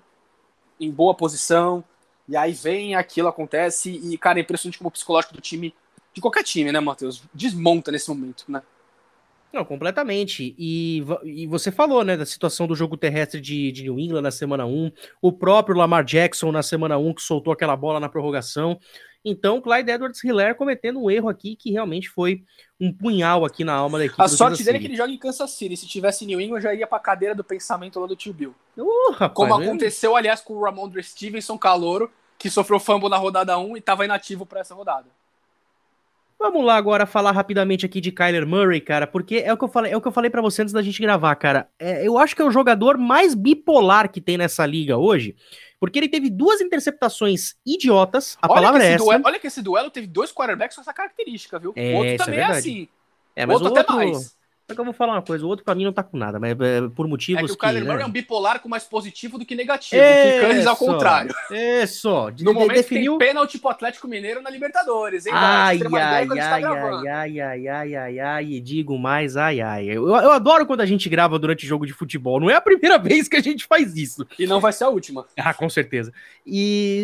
em boa posição. E aí vem aquilo, acontece. E, cara, é impressionante como o psicológico do time. De qualquer time, né, Matheus? Desmonta nesse momento, né? Não, completamente. E, e você falou, né, da situação do jogo terrestre de, de New England na semana 1, o próprio Lamar Jackson na semana 1, que soltou aquela bola na prorrogação. Então, Clyde Edwards Hiller cometendo um erro aqui que realmente foi um punhal aqui na alma da equipe. A sorte dele é que ele joga em Kansas City. Se tivesse New England, já iria pra cadeira do pensamento lá do tio Bill. Uh, rapaz, Como aconteceu, aliás, com o Ramondre Stevenson, calouro, que sofreu fumble na rodada 1 e estava inativo para essa rodada. Vamos lá agora falar rapidamente aqui de Kyler Murray, cara, porque é o que eu falei, é o que eu falei para você antes da gente gravar, cara. É, eu acho que é o jogador mais bipolar que tem nessa liga hoje. Porque ele teve duas interceptações idiotas, a olha palavra é essa. Duelo, olha que esse duelo teve dois quarterbacks com essa característica, viu? É, o outro também é, é assim. É, mas outro, o outro até mais. Só que eu vou falar uma coisa, o outro pra mim não tá com nada, mas é por motivos. É que o Kyler Murray né? é um bipolar com mais positivo do que negativo. É o Picanes ao contrário. Isso. De, no de, momento definiu... tem pênalti pro Atlético Mineiro na Libertadores, hein? Ai, ai, ai, tá ai, ai, ai, ai, ai, ai, e digo mais, ai, ai. Eu, eu adoro quando a gente grava durante jogo de futebol. Não é a primeira (laughs) vez que a gente faz isso. E não vai ser a última. (laughs) Ah, com certeza. E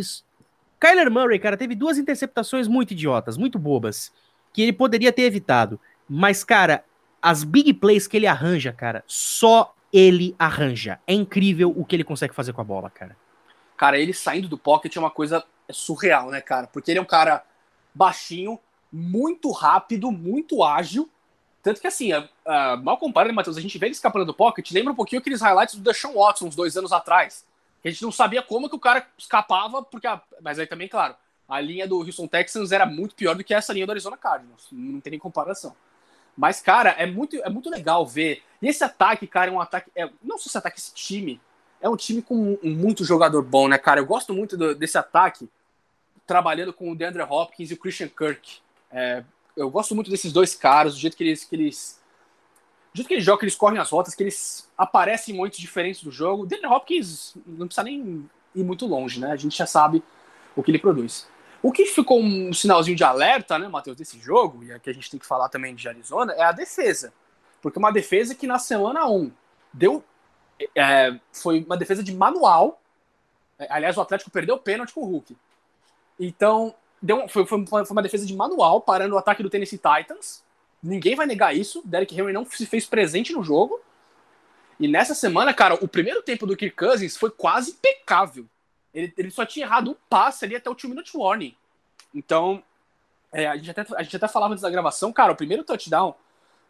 Kyler Murray, cara, teve duas interceptações muito idiotas, muito bobas, que ele poderia ter evitado. Mas, cara, as big plays que ele arranja, cara, só ele arranja. É incrível o que ele consegue fazer com a bola, cara. Cara, ele saindo do pocket é uma coisa surreal, né, cara? Porque ele é um cara baixinho, muito rápido, muito ágil. Tanto que, assim, uh, uh, mal comparado, né, Matheus? A gente vê ele escapando do pocket, lembra um pouquinho aqueles highlights do Deshaun Watson uns dois anos atrás. Que a gente não sabia como que o cara escapava, porque. A... Mas aí também, claro, a linha do Houston Texans era muito pior do que essa linha do Arizona Cardinals. Não tem nem comparação. Mas, cara, é muito, é muito legal ver. E esse ataque, cara, é um ataque. É, não só esse ataque, esse time. É um time com muito jogador bom, né, cara? Eu gosto muito do, desse ataque. trabalhando com o DeAndre Hopkins e o Christian Kirk. É, eu gosto muito desses dois caras, do jeito que eles, que eles do jeito que eles jogam, que eles correm as rotas, que eles aparecem em momentos diferentes do jogo. DeAndre Hopkins não precisa nem ir muito longe, né? A gente já sabe o que ele produz. O que ficou um sinalzinho de alerta, né, Matheus, desse jogo, e aqui a gente tem que falar também de Arizona, é a defesa. Porque uma defesa que na semana 1 deu. É, foi uma defesa de manual. É, aliás, o Atlético perdeu o pênalti com o Hulk. Então, deu, foi, foi, foi uma defesa de manual, parando o ataque do Tennessee Titans. Ninguém vai negar isso. Derek Henry não se fez presente no jogo. E nessa semana, cara, o primeiro tempo do Kirk Cousins foi quase impecável. Ele, ele só tinha errado um passe ali até o 2 minute warning. Então, é, a, gente até, a gente até falava antes da gravação, cara, o primeiro touchdown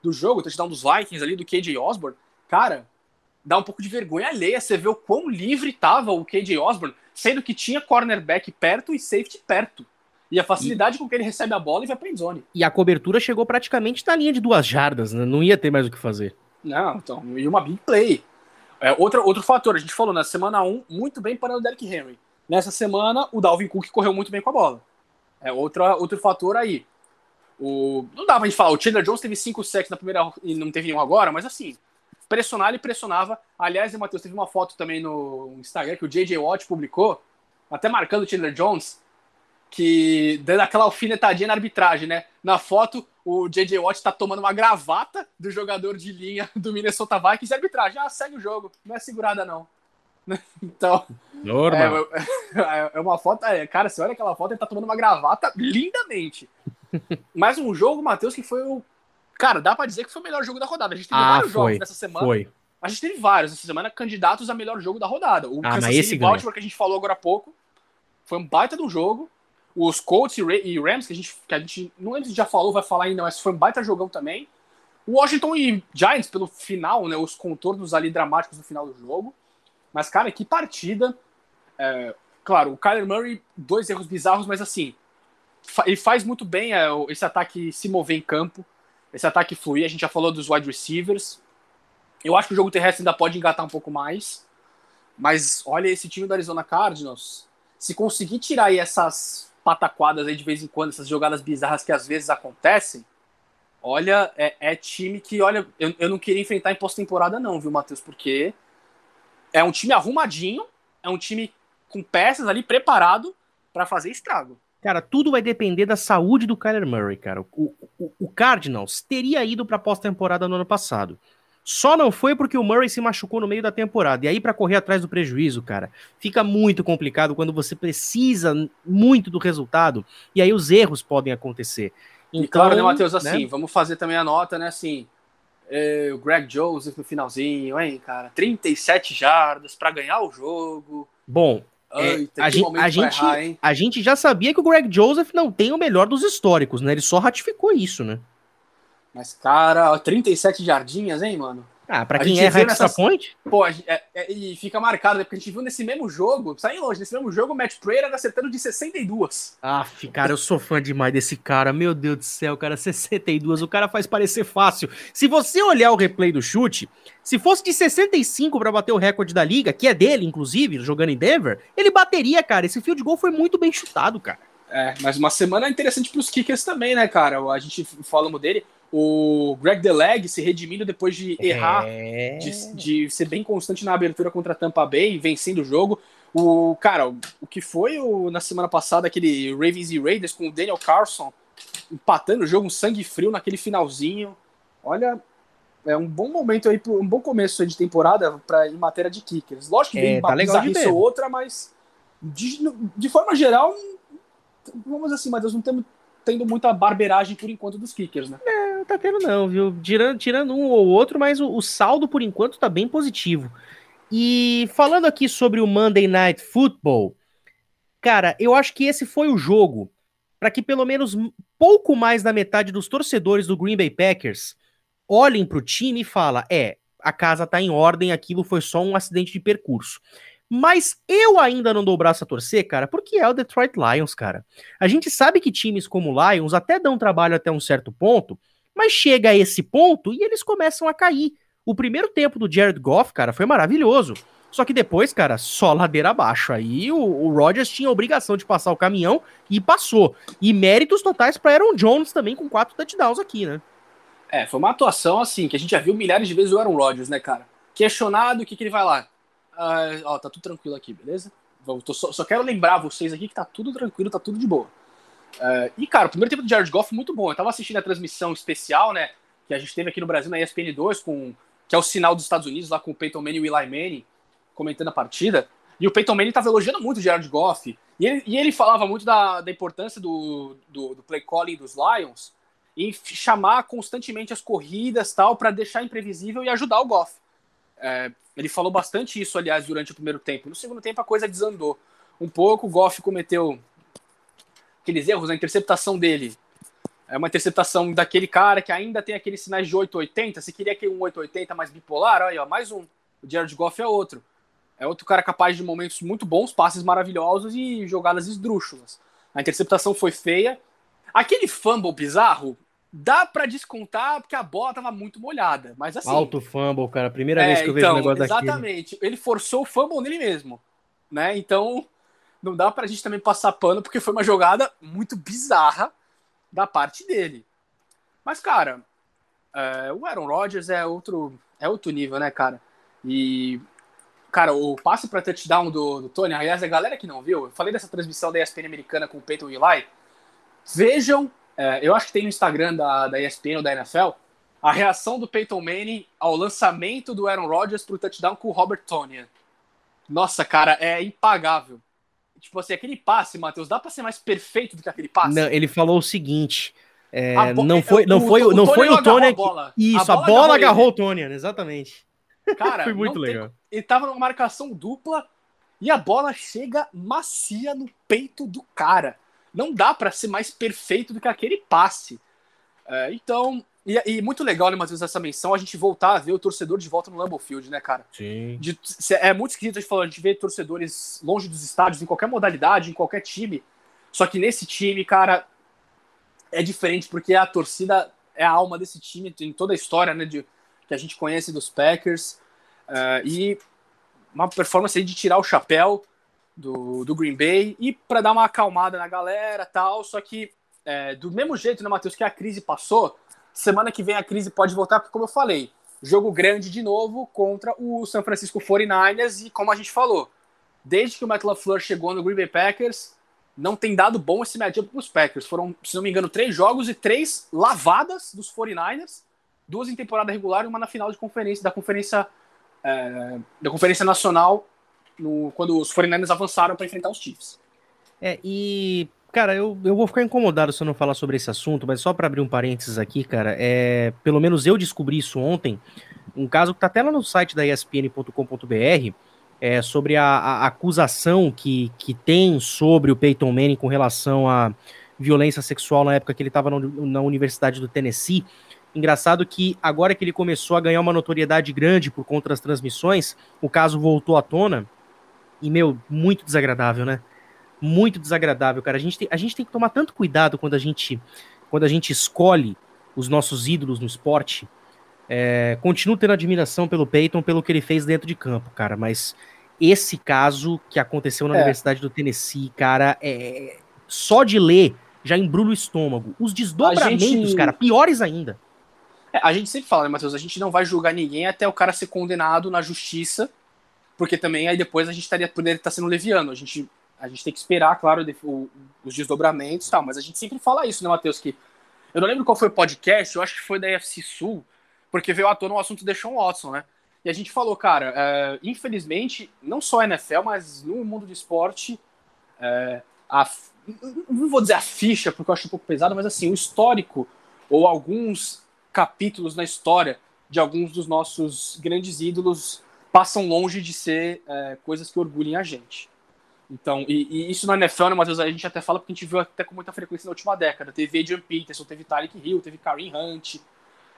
do jogo, o touchdown dos Vikings ali, do KJ Osborne, cara, dá um pouco de vergonha alheia você vê o quão livre tava o KJ Osborne, sendo que tinha cornerback perto e safety perto. E a facilidade e... com que ele recebe a bola e vai pra endzone. E a cobertura chegou praticamente na linha de duas jardas, né? Não ia ter mais o que fazer. Não, então, e uma big play. É, outra, outro fator, a gente falou na semana 1, muito bem para o Derrick Henry. Nessa semana, o Dalvin Cook correu muito bem com a bola. É outra, outro fator aí. O, não dá pra gente falar, o Chandler Jones teve 5 sacks na primeira e não teve nenhum agora, mas assim, pressionar ele pressionava. Aliás, Matheus, teve uma foto também no Instagram que o JJ Watt publicou, até marcando o Chandler Jones, que dando aquela alfinetadinha na arbitragem, né? Na foto, o J.J. Watt tá tomando uma gravata do jogador de linha do Minnesota Vikings e a arbitragem, ah, segue o jogo, não é segurada não. (laughs) Então, Normal. É, é, uma foto, é, cara, você olha aquela foto, ele tá tomando uma gravata lindamente. Mais um jogo, Matheus, que foi o. Cara, dá pra dizer que foi o melhor jogo da rodada. A gente teve ah, vários foi, jogos nessa semana. Foi. A gente teve vários essa semana candidatos a melhor jogo da rodada. O ah, Kansas City Baltimore, que a gente falou agora há pouco, foi um baita do jogo. Os Colts e Rams, que a gente, que a gente não lembro se já falou, vai falar ainda, mas foi um baita jogão também. Washington e Giants, pelo final, né, os contornos ali dramáticos no final do jogo. Mas, cara, que partida. É, claro, o Kyler Murray, dois erros bizarros, mas assim, ele faz muito bem é, esse ataque se mover em campo, esse ataque fluir. A gente já falou dos wide receivers. Eu acho que o jogo terrestre ainda pode engatar um pouco mais. Mas olha esse time do Arizona Cardinals. Se conseguir tirar aí essas pataquadas aí de vez em quando, essas jogadas bizarras que às vezes acontecem, olha, é, é time que, olha, eu, eu não queria enfrentar em pós-temporada não, viu, Matheus? Porque é um time arrumadinho, é um time com peças ali preparado para fazer estrago. Cara, tudo vai depender da saúde do Kyler Murray, cara. O, o, o Cardinals teria ido para pós-temporada no ano passado. Só não foi porque o Murray se machucou no meio da temporada. E aí, para correr atrás do prejuízo, cara, fica muito complicado quando você precisa muito do resultado. E aí os erros podem acontecer. Então, e claro, né, Matheus? Assim, né? vamos fazer também a nota, né? Assim, é, o Greg Joseph no finalzinho, hein, cara? 37 jardas para ganhar o jogo. Bom, é, a, gente, a, gente, errar, a gente já sabia que o Greg Joseph não tem o melhor dos históricos, né? Ele só ratificou isso, né? Mas, cara, 37 jardinhas, hein, mano? Ah, pra quem erra extra nessas... point? Pô, é, é, e fica marcado, né? Porque a gente viu nesse mesmo jogo, sai longe, nesse mesmo jogo, o Matt Prater acertando de 62. Ah, cara, eu sou fã demais desse cara. Meu Deus do céu, cara, 62. O cara faz parecer fácil. Se você olhar o replay do chute, se fosse de 65 para bater o recorde da liga, que é dele, inclusive, jogando em Denver, ele bateria, cara. Esse field goal foi muito bem chutado, cara. É, mas uma semana interessante pros kickers também, né, cara? A gente falamos dele o Greg Deleg se redimindo depois de errar, é... de, de, ser bem constante na abertura contra a Tampa Bay, vencendo o jogo. O cara, o que foi o, na semana passada aquele Ravens e Raiders com o Daniel Carlson empatando o jogo, um sangue frio naquele finalzinho. Olha, é um bom momento aí, um bom começo de temporada para em matéria de kickers. Lógico que vem é, tá uma ou outra, mas de, de forma geral, vamos assim, mas não temos tendo muita barbeiragem por enquanto dos kickers, né? É, tá tendo não, viu? Tirando, tirando um ou outro, mas o, o saldo por enquanto tá bem positivo. E falando aqui sobre o Monday Night Football, cara, eu acho que esse foi o jogo para que pelo menos pouco mais da metade dos torcedores do Green Bay Packers olhem para o time e fala, é, a casa tá em ordem, aquilo foi só um acidente de percurso. Mas eu ainda não dou o braço a torcer, cara, porque é o Detroit Lions, cara. A gente sabe que times como o Lions até dão trabalho até um certo ponto, mas chega a esse ponto e eles começam a cair. O primeiro tempo do Jared Goff, cara, foi maravilhoso. Só que depois, cara, só ladeira abaixo. Aí o, o Rodgers tinha a obrigação de passar o caminhão e passou. E méritos totais para Aaron Jones também com quatro touchdowns aqui, né? É, foi uma atuação assim, que a gente já viu milhares de vezes o Aaron Rodgers, né, cara? Questionado, o que, que ele vai lá? Uh, ó, tá tudo tranquilo aqui, beleza? Só, só, quero lembrar vocês aqui que tá tudo tranquilo, tá tudo de boa. Uh, e, cara, o primeiro tempo do Jared Goff muito bom. Eu tava assistindo a transmissão especial, né? Que a gente teve aqui no Brasil na ESPN 2, com, que é o sinal dos Estados Unidos, lá com o Peyton Manning e o Eli Manning comentando a partida. E o Peyton Manning tava elogiando muito o Jared Goff. E ele, e ele falava muito da, da importância do, do, do play calling dos Lions em chamar constantemente as corridas tal para deixar imprevisível e ajudar o Goff. É, ele falou bastante isso, aliás, durante o primeiro tempo. No segundo tempo a coisa desandou um pouco. O Goff cometeu aqueles erros na interceptação dele. É uma interceptação daquele cara que ainda tem aqueles sinais de 880. Se queria que um 880 mais bipolar, olha, ó, mais um. O Jared Goff é outro. É outro cara capaz de momentos muito bons, passes maravilhosos e jogadas esdrúxulas. A interceptação foi feia. Aquele fumble bizarro, dá para descontar porque a bola tava muito molhada, mas assim... Alto fumble, cara, primeira é, vez que eu então, vejo o negócio exatamente, daquele. ele forçou o fumble nele mesmo, né, então não dá pra gente também passar pano porque foi uma jogada muito bizarra da parte dele. Mas, cara, é, o Aaron Rodgers é outro, é outro nível, né, cara? E, cara, o passe para touchdown do, do Tony, aliás, a galera que não viu, eu falei dessa transmissão da ESPN americana com o Peyton Eli, vejam é, eu acho que tem no Instagram da, da ESPN ou da NFL a reação do Peyton Manning ao lançamento do Aaron Rodgers pro touchdown com o Robert Tonyan. Nossa, cara, é impagável. Tipo assim, aquele passe, Matheus, dá pra ser mais perfeito do que aquele passe? Não, ele falou o seguinte. É, não foi, não foi, o, não o foi o Tony que... Isso, a bola, a bola agarrou, o Tony, exatamente. (laughs) Cara, foi muito legal. Tem... Ele tava numa marcação dupla e a bola chega macia no peito do cara não dá para ser mais perfeito do que aquele passe. É, então, e, e, muito legal, né, Matheus, essa menção, a gente voltar a ver o torcedor de volta no Lambeau Field, né, cara? Sim. De, é muito esquisito a gente falar, a gente vê torcedores longe dos estádios, em qualquer modalidade, em qualquer time. Só que nesse time, cara, é diferente, porque a torcida é a alma desse time, em toda a história, né, de, que a gente conhece dos Packers. Uh, e uma performance aí de tirar o chapéu do, do Green Bay e para dar uma acalmada na galera tal. Só que, é, do mesmo jeito, né, Matheus, que a crise passou, semana que vem a crise pode voltar, porque, como eu falei, jogo grande de novo contra o San Francisco 49ers e, como a gente falou, desde que o Matt LaFleur chegou no Green Bay Packers, não tem dado bom esse matchup para os Packers. Foram, se não me engano, três jogos e três lavadas dos 49ers, duas em temporada regular e uma na final de conferência da conferência é, da conferência nacional no, quando os 49ers avançaram para enfrentar os Chiefs. É, e, cara, eu, eu vou ficar incomodado se eu não falar sobre esse assunto, mas só para abrir um parênteses aqui, cara, é, pelo menos eu descobri isso ontem, um caso que tá até lá no site da ESPN.com.br, é, sobre a, a, acusação que, que tem sobre o Peyton Manning com relação à violência sexual na época que ele estava na Universidade do Tennessee. Engraçado que agora que ele começou a ganhar uma notoriedade grande por conta das transmissões, o caso voltou à tona e, meu, muito desagradável, né? Muito desagradável, cara. A gente tem, a gente tem que tomar tanto cuidado quando a gente, quando a gente escolhe os nossos ídolos no esporte. É, continuo tendo admiração pelo Peyton, pelo que ele fez dentro de campo, cara, mas esse caso que aconteceu na é. Universidade do Tennessee, cara, é só de ler já embrulha o estômago. Os desdobramentos, gente... cara, piores ainda. É, a gente sempre fala, né, Matheus? A gente não vai julgar ninguém até o cara ser condenado na justiça porque também aí depois a gente estaria poderia estar sendo leviano. A gente, a gente tem que esperar, claro, o, os desdobramentos e tal, mas a gente sempre fala isso, né, Matheus? Que eu não lembro qual foi o podcast, eu acho que foi da UFC Sul, porque veio à tona o assunto de Sean Watson, né? E a gente falou, cara, é, infelizmente, não só a NFL, mas no mundo do esporte, é, a, não vou dizer a ficha, porque eu acho um pouco pesado, mas assim, o histórico, ou alguns capítulos na história de alguns dos nossos grandes ídolos passam longe de ser é, coisas que orgulhem a gente. Então, e, e isso na NFL, né, Matheus, a gente até fala porque a gente viu até com muita frequência na última década. Teve Adrian Peterson, teve Tyreek Hill, teve Kareem Hunt,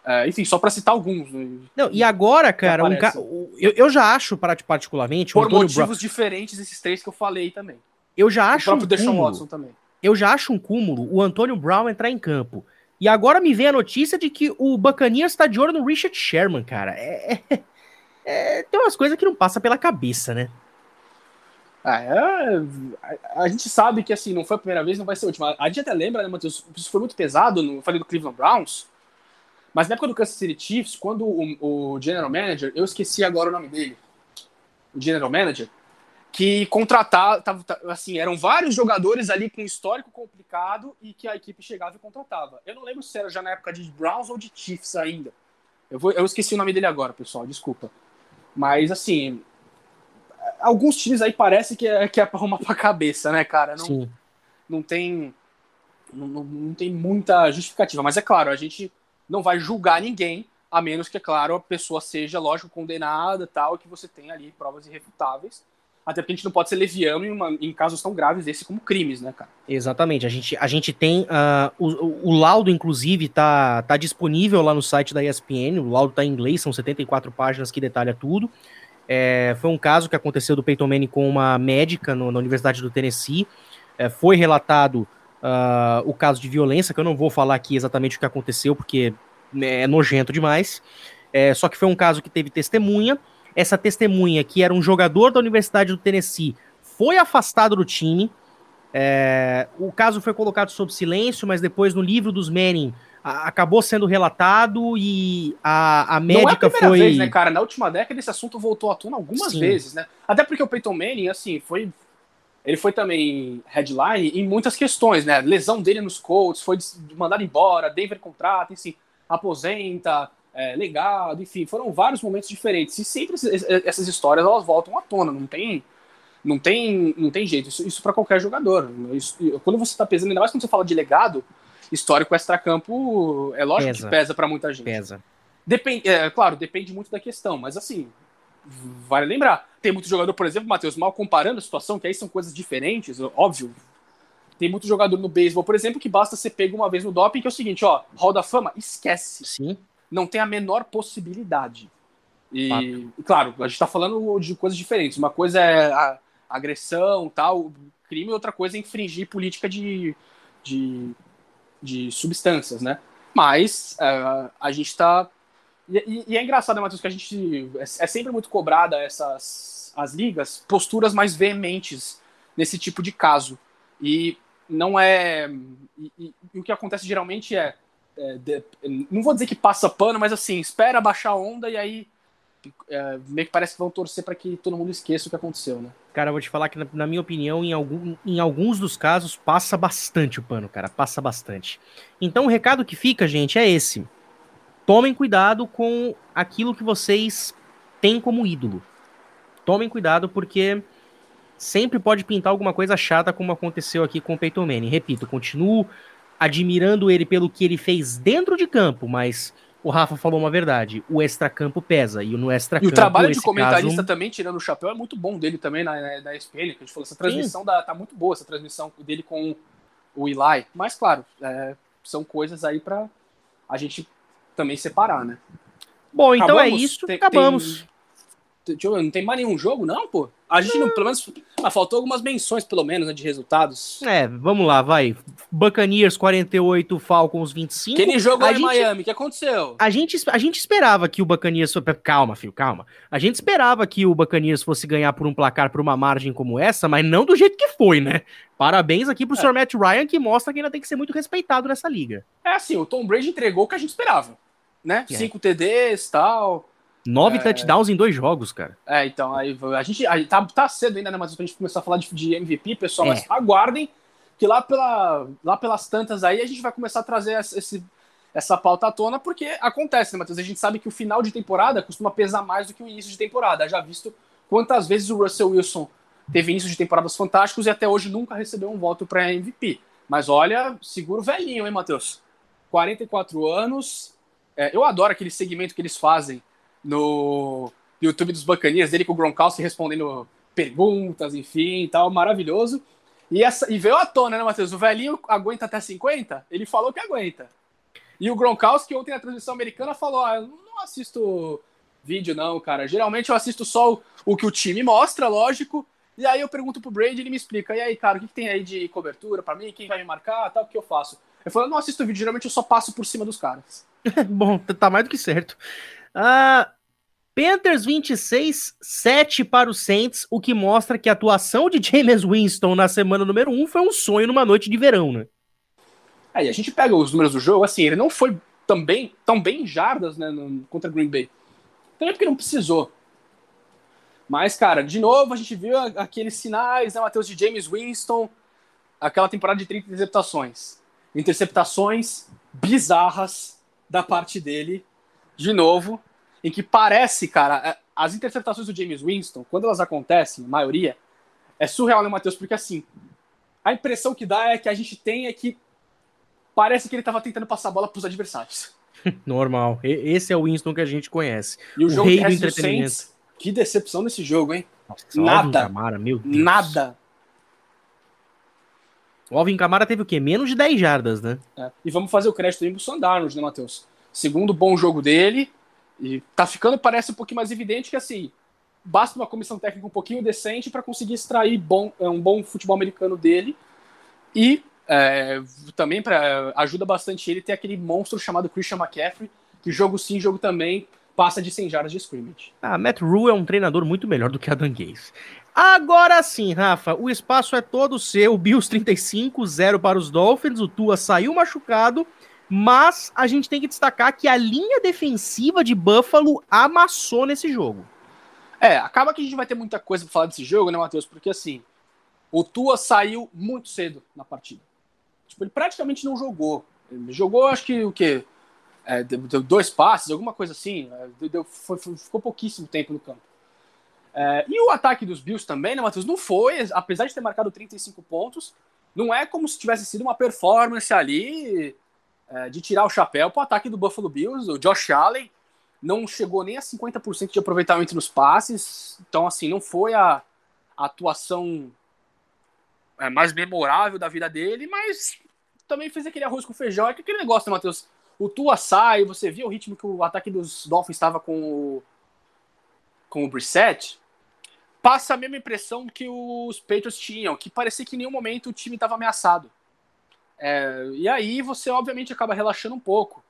é, enfim, só para citar alguns. Né, Não, e agora, cara, um ca... eu, eu já acho, particularmente... Por motivos Brown... diferentes, esses três que eu falei também. Eu já acho o próprio um cúmulo, Watson também. Eu já acho um cúmulo o Antônio Brown entrar em campo. E agora me vem a notícia de que o Bacanias está de olho no Richard Sherman, cara. É, é, é, tem umas coisas que não passa pela cabeça, né? É, a, a, gente sabe que assim, não foi a primeira vez, não vai ser a última. A gente até lembra, né, Matheus? Isso foi muito pesado, no, eu falei do Cleveland Browns, mas na época do Kansas City Chiefs, quando o, o General Manager, eu esqueci agora o nome dele, o General Manager, que contratar, tava, assim, eram vários jogadores ali com histórico complicado e que a equipe chegava e contratava. Eu não lembro se era já na época de Browns ou de Chiefs ainda. Eu, vou, eu esqueci o nome dele agora, pessoal, desculpa. Mas, assim, alguns times aí parece que é, que é pra arrumar pra cabeça, né, cara? Não, Sim. não tem. Não, não tem muita justificativa. Mas é claro, a gente não vai julgar ninguém, a menos que, é claro, a pessoa seja, lógico, condenada tal, que você tem ali provas irrefutáveis. Até porque a gente não pode ser leviano em, uma, em casos tão graves desse como crimes, né, cara? Exatamente. A gente, a gente tem. Uh, o, o, laudo, inclusive, tá, tá disponível lá no site da ESPN. O laudo tá em inglês, são 74 páginas que detalha tudo. É, foi um caso que aconteceu do Peyton Manning com uma médica no, na Universidade do Tennessee. É, foi relatado uh, o caso de violência, que eu não vou falar aqui exatamente o que aconteceu, porque é nojento demais. É, só que foi um caso que teve testemunha. Essa testemunha, que era um jogador da Universidade do Tennessee, foi afastado do time. É, o caso foi colocado sob silêncio, mas depois no livro dos Manning acabou sendo relatado e a, a médica Não é a foi. Vez, né, cara? Na última década esse assunto voltou à tona algumas Sim. vezes, né? Até porque o Peyton Manning, assim, foi. Ele foi também headline em muitas questões, né? Lesão dele nos Colts, foi mandado embora, Denver contrata, enfim, aposenta, é, legado, enfim, foram vários momentos diferentes. E sempre essas histórias elas voltam à tona, não tem. Não tem, não tem jeito, isso, isso para qualquer jogador. Isso, quando você tá pesando, ainda mais quando você fala de legado, histórico extracampo é lógico pesa. que pesa para muita gente. Pesa. Depende, é, claro, depende muito da questão, mas assim, vale lembrar. Tem muito jogador, por exemplo, Matheus, mal comparando a situação, que aí são coisas diferentes, óbvio. Tem muito jogador no beisebol, por exemplo, que basta ser pego uma vez no doping, que é o seguinte, ó, Hall da Fama, esquece. Sim. Não tem a menor possibilidade. E, claro, a gente tá falando de coisas diferentes. Uma coisa é a agressão, tal, crime, outra coisa é infringir política de, de de substâncias, né? Mas uh, a gente está e, e, é engraçado, né, Matheus, que a gente é, é sempre muito cobrada essas as ligas posturas mais veementes nesse tipo de caso e não é e, e, e o que acontece geralmente é, é de, não vou dizer que passa pano, mas assim espera baixar a onda e aí é, meio que parece que vão torcer para que todo mundo esqueça o que aconteceu, né? Cara, eu vou te falar que, na, na, minha opinião, em, algum, em alguns dos casos, passa bastante o pano, cara. Passa bastante. Então, o recado que fica, gente, é esse. Tomem cuidado com aquilo que vocês têm como ídolo. Tomem cuidado, porque sempre pode pintar alguma coisa chata, como aconteceu aqui com o Peyton Manning. Repito, continuo admirando ele pelo que ele fez dentro de campo, mas o Rafa falou uma verdade. O extracampo pesa. E no extracampo. E o trabalho de comentarista caso... também, tirando o chapéu, é muito bom dele também na, na, na SPN. Que a gente falou, essa transmissão da, tá muito boa, essa transmissão dele com o Eli. Mas, claro, é, são coisas aí para a gente também separar, né? Bom, então é acabamos, é isso. Tem, acabamos. Tem, não tem mais nenhum jogo, não, pô? A gente não, pelo menos. Ah, faltou algumas menções, pelo menos, né, de resultados. É, vamos lá, vai. Buccaneers 48, Falcons 25. Aquele jogo aí em Miami, o que aconteceu? A gente, a gente esperava que o Buccaneers. Calma, filho, calma. A gente esperava que o Buccaneers fosse ganhar por um placar, por uma margem como essa, mas não do jeito que foi, né? Parabéns aqui pro é. Sr. Matt Ryan, que mostra que ainda tem que ser muito respeitado nessa liga. É assim, o Tom Brady entregou o que a gente esperava, né? É. Cinco TDs e tal. Nove é... touchdowns em dois jogos, cara. É, então, aí a gente aí tá, tá cedo ainda, né? Mas pra gente começar a falar de, de MVP, pessoal, é. mas aguardem que lá, pela, lá pelas tantas aí a gente vai começar a trazer esse, essa pauta à tona, porque acontece, né, Matheus? A gente sabe que o final de temporada costuma pesar mais do que o início de temporada. Já visto quantas vezes o Russell Wilson teve início de temporadas fantásticos e até hoje nunca recebeu um voto para MVP. Mas olha, seguro velhinho, hein, Matheus? 44 anos. É, eu adoro aquele segmento que eles fazem no YouTube dos Bacanias, dele com o Gronkowski respondendo perguntas, enfim, tal, maravilhoso. E, essa, e veio à tona, né, Matheus? O velhinho aguenta até 50? Ele falou que aguenta. E o Gronkowski ontem na transmissão americana falou: ah, eu não assisto vídeo, não, cara. Geralmente eu assisto só o, o que o time mostra, lógico. E aí eu pergunto pro Brady, ele me explica: e aí, cara, o que, que tem aí de cobertura para mim? Quem vai me marcar? Tal, o que eu faço? Eu falo: não assisto vídeo, geralmente eu só passo por cima dos caras. (laughs) Bom, tá mais do que certo. Uh, Panthers 26, 7 para o Saints, o que mostra que a atuação de James Winston na semana número 1 foi um sonho numa noite de verão, né? E a gente pega os números do jogo, assim, ele não foi também tão bem em jardas, né, no, contra Green Bay. Também porque não precisou. Mas, cara, de novo a gente viu aqueles sinais, né, Matheus, de James Winston, aquela temporada de 30 interceptações. Interceptações bizarras da parte dele, de novo, em que parece, cara, é, as interceptações do James Winston, quando elas acontecem, a maioria, é surreal, né, Matheus? Porque assim, a impressão que dá é que a gente tem é que parece que ele estava tentando passar a bola para os adversários. (laughs) Normal. Esse é o Winston que a gente conhece. E o, o jogo rei do entretenimento. Saints, que decepção nesse jogo, hein? Nossa, nada. Camara, meu Deus. Nada. O Alvin Camara teve o quê? Menos de 10 jardas, né? É. E vamos fazer o crédito aí pro Sandarnold, né, Matheus? Segundo bom jogo dele. E tá ficando, parece um pouquinho mais evidente que assim, basta uma comissão técnica um pouquinho decente para conseguir extrair bom, é, um bom futebol americano dele. E é, também pra, ajuda bastante ele ter aquele monstro chamado Christian McCaffrey, que jogo sim, jogo também, passa de 100 jardas de scrimmage. Ah, Matt Rule é um treinador muito melhor do que Adam Gaze. Agora sim, Rafa, o espaço é todo seu. Bills 35, 0 para os Dolphins. O Tua saiu machucado, mas a gente tem que destacar que a linha defensiva de Buffalo amassou nesse jogo. É, acaba que a gente vai ter muita coisa para falar desse jogo, né, Matheus? Porque assim, o Tua saiu muito cedo na partida. Tipo, ele praticamente não jogou. Ele jogou, acho que o quê? É, deu dois passes, alguma coisa assim. É, deu, foi, ficou pouquíssimo tempo no campo. É, e o ataque dos Bills também, né, Matheus? Não foi, apesar de ter marcado 35 pontos, não é como se tivesse sido uma performance ali é, de tirar o chapéu para o ataque do Buffalo Bills. O Josh Allen não chegou nem a 50% de aproveitamento nos passes, então, assim, não foi a, a atuação é, mais memorável da vida dele, mas também fez aquele arroz com feijão. É aquele negócio, né, Matheus? O Tua sai, você viu o ritmo que o ataque dos Dolphins estava com o, com o Brissett, passa a mesma impressão que os Patriots tinham, que parecia que em nenhum momento o time estava ameaçado. É, e aí você, obviamente, acaba relaxando um pouco.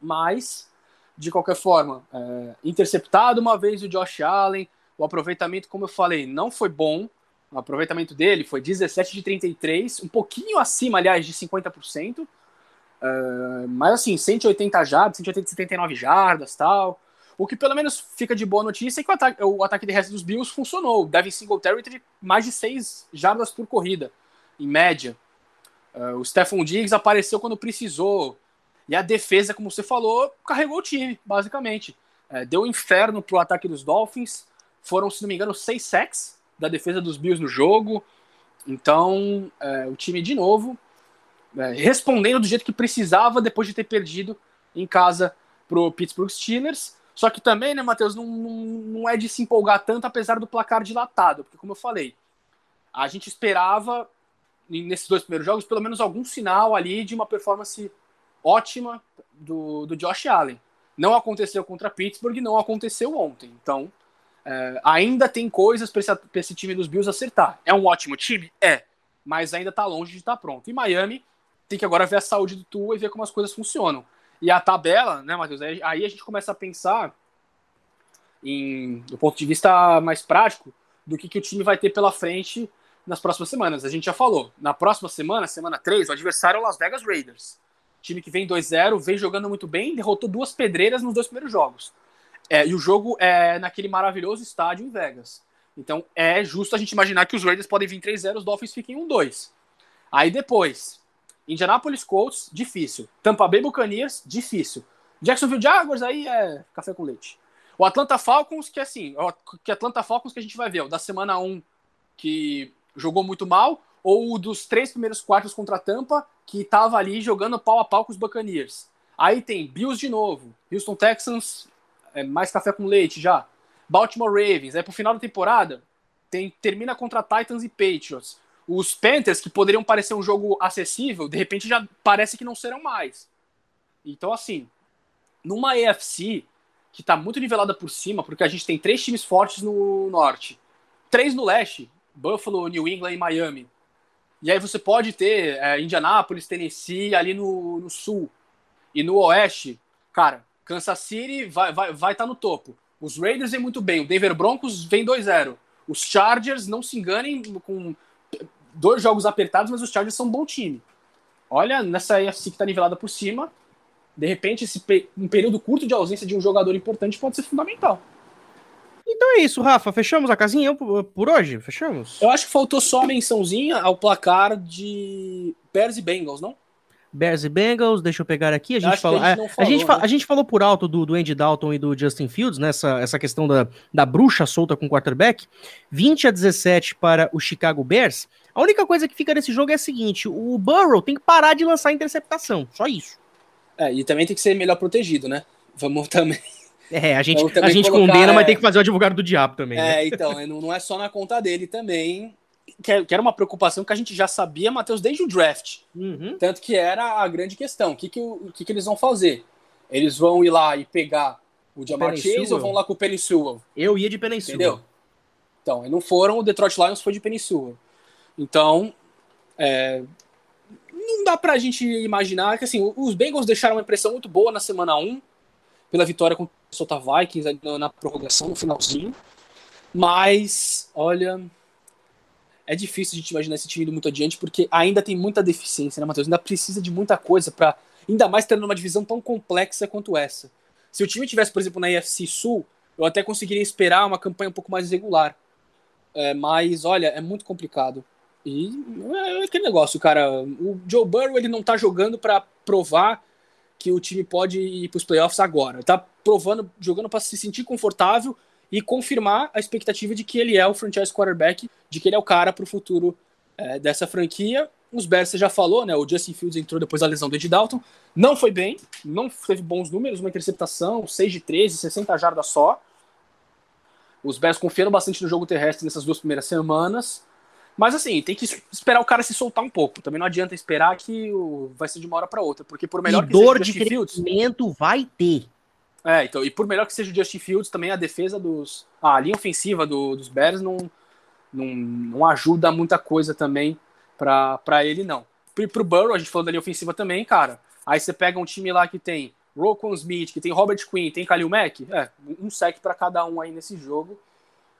Mas, de qualquer forma, é, interceptado uma vez o Josh Allen, o aproveitamento, como eu falei, não foi bom. O aproveitamento dele foi 17 de 33, um pouquinho acima, aliás, de 50%. Uh, mas assim, 180 jardas, 180, 79 jardas tal. O que pelo menos fica de boa notícia é que o ataque, o ataque de resto dos Bills funcionou. O Devin Singletary teve mais de 6 jardas por corrida, em média. Uh, o Stephon Diggs apareceu quando precisou. E a defesa, como você falou, carregou o time, basicamente. Uh, deu um inferno pro ataque dos Dolphins. Foram, se não me engano, 6 sacks da defesa dos Bills no jogo. Então, é, o time de novo é, respondendo do jeito que precisava depois de ter perdido em casa pro Pittsburgh Steelers. Só que também, né, Matheus, não, não, não é de se empolgar tanto apesar do placar dilatado, porque como eu falei, a gente esperava nesses dois primeiros jogos pelo menos algum sinal ali de uma performance ótima do, do Josh Allen. Não aconteceu contra Pittsburgh, não aconteceu ontem. Então, é, ainda tem coisas para esse, esse, time dos Bills acertar. É um ótimo time? É. Mas ainda está longe de estar tá pronto. E Miami tem que agora ver a saúde do Tua e ver como as coisas funcionam. E a tabela, né, Matheus? Aí a gente começa a pensar em, do ponto de vista mais prático do que, que o time vai ter pela frente nas próximas semanas. A gente já falou. Na próxima semana, semana 3, o adversário é o Las Vegas Raiders. Time que vem 2-0, vem jogando muito bem, derrotou duas pedreiras nos dois primeiros jogos. É, e o jogo é naquele maravilhoso estádio em Vegas. Então é justo a gente imaginar que os Raiders podem vir 3-0, os Dolphins fiquem 1-2. Aí depois, Indianapolis Colts, difícil. Tampa Bay Buccaneers, difícil. Jacksonville Jaguars, aí é café com leite. O Atlanta Falcons, que assim, que Atlanta Falcons que a gente vai ver, o da semana 1, que jogou muito mal, ou dos três primeiros quartos contra a Tampa, que estava ali jogando pau a pau com os Buccaneers. Aí tem Bills de novo, Houston Texans é, mais café com leite já. Baltimore Ravens, aí pro final da temporada, tem, termina contra Titans e Patriots. Os Panthers, que poderiam parecer um jogo acessível, de repente já parece que não serão mais. Então, assim, numa AFC que tá muito nivelada por cima, porque a gente tem três times fortes no norte, três no leste, Buffalo, New England e Miami. E aí você pode ter é, Indianápolis, Tennessee ali no, no sul. E no oeste, cara, Kansas City vai estar vai, vai tá no topo. Os Raiders vem muito bem, o Denver Broncos vem 2-0. Os Chargers, não se enganem, com dois jogos apertados, mas os Chargers são um bom time. Olha, nessa AFC que tá nivelada por cima, de repente, esse um período curto de ausência de um jogador importante pode ser fundamental. Então é isso, Rafa. Fechamos a casinha por hoje? Fechamos? Eu acho que faltou só a mençãozinha ao placar de Bears e Bengals, não? Bears e Bengals, deixa eu pegar aqui. A gente, falou, a, gente, falou, a, gente, né? a gente falou por alto do, do Andy Dalton e do Justin Fields, nessa né, essa questão da, da bruxa solta com o quarterback. 20 a 17 para o Chicago Bears. A única coisa que fica nesse jogo é a seguinte: o Burrow tem que parar de lançar interceptação. Só isso. É, e também tem que ser melhor protegido, né? Vamos também. É, a gente, a gente colocar, condena, é... mas tem que fazer o advogado do diabo também. É, né? então, não é só na conta dele também. É, que, era uma preocupação que a gente já sabia, Matheus, desde o draft. Uhum. Tanto que era a grande questão. O que, que, o que, que eles vão fazer? Eles vão ir lá e pegar o Jamar Chase ou vão lá com o Penny Eu ia de Penny Entendeu? Então, não foram, o Detroit Lions foi de Penny Então, é, não dá pra gente imaginar que assim, os Bengals deixaram uma impressão muito boa na semana 1, pela vitória contra o Minnesota Vikings na prorrogação, no finalzinho. Mas, olha, é difícil a gente imaginar esse time indo muito adiante, porque ainda tem muita deficiência, né, Matheus? Ainda precisa de muita coisa para ainda mais tendo uma divisão tão complexa quanto essa. Se o time tivesse, por exemplo, na IFC Sul, eu até conseguiria esperar uma campanha um pouco mais regular. É, mas, olha, é muito complicado. E é aquele negócio, cara. O Joe Burrow ele não tá jogando para provar que o time pode ir para os playoffs agora. Ele tá provando, jogando para se sentir confortável e confirmar a expectativa de que ele é o franchise quarterback, de que ele é o cara para o futuro é, dessa franquia. Os Bears você já falou, né? O Justin Fields entrou depois da lesão do Ed Dalton. Não foi bem, não teve bons números, uma interceptação, 6 de 13, 60 jardas só. Os Bears confiaram bastante no jogo terrestre nessas duas primeiras semanas. Mas assim, tem que esperar o cara se soltar um pouco. Também não adianta esperar que o... vai ser de uma hora para outra, porque por melhor e que dor seja o de crescimento Fields, vai ter. É, então, e por melhor que seja o Justin Fields, também a defesa dos. A linha ofensiva do, dos Bears não, não, não ajuda muita coisa também para ele, não. E pro Burrow, a gente falou da linha ofensiva também, cara. Aí você pega um time lá que tem Rocco Smith, que tem Robert Quinn, tem Khalil Mack, é, um sec para cada um aí nesse jogo.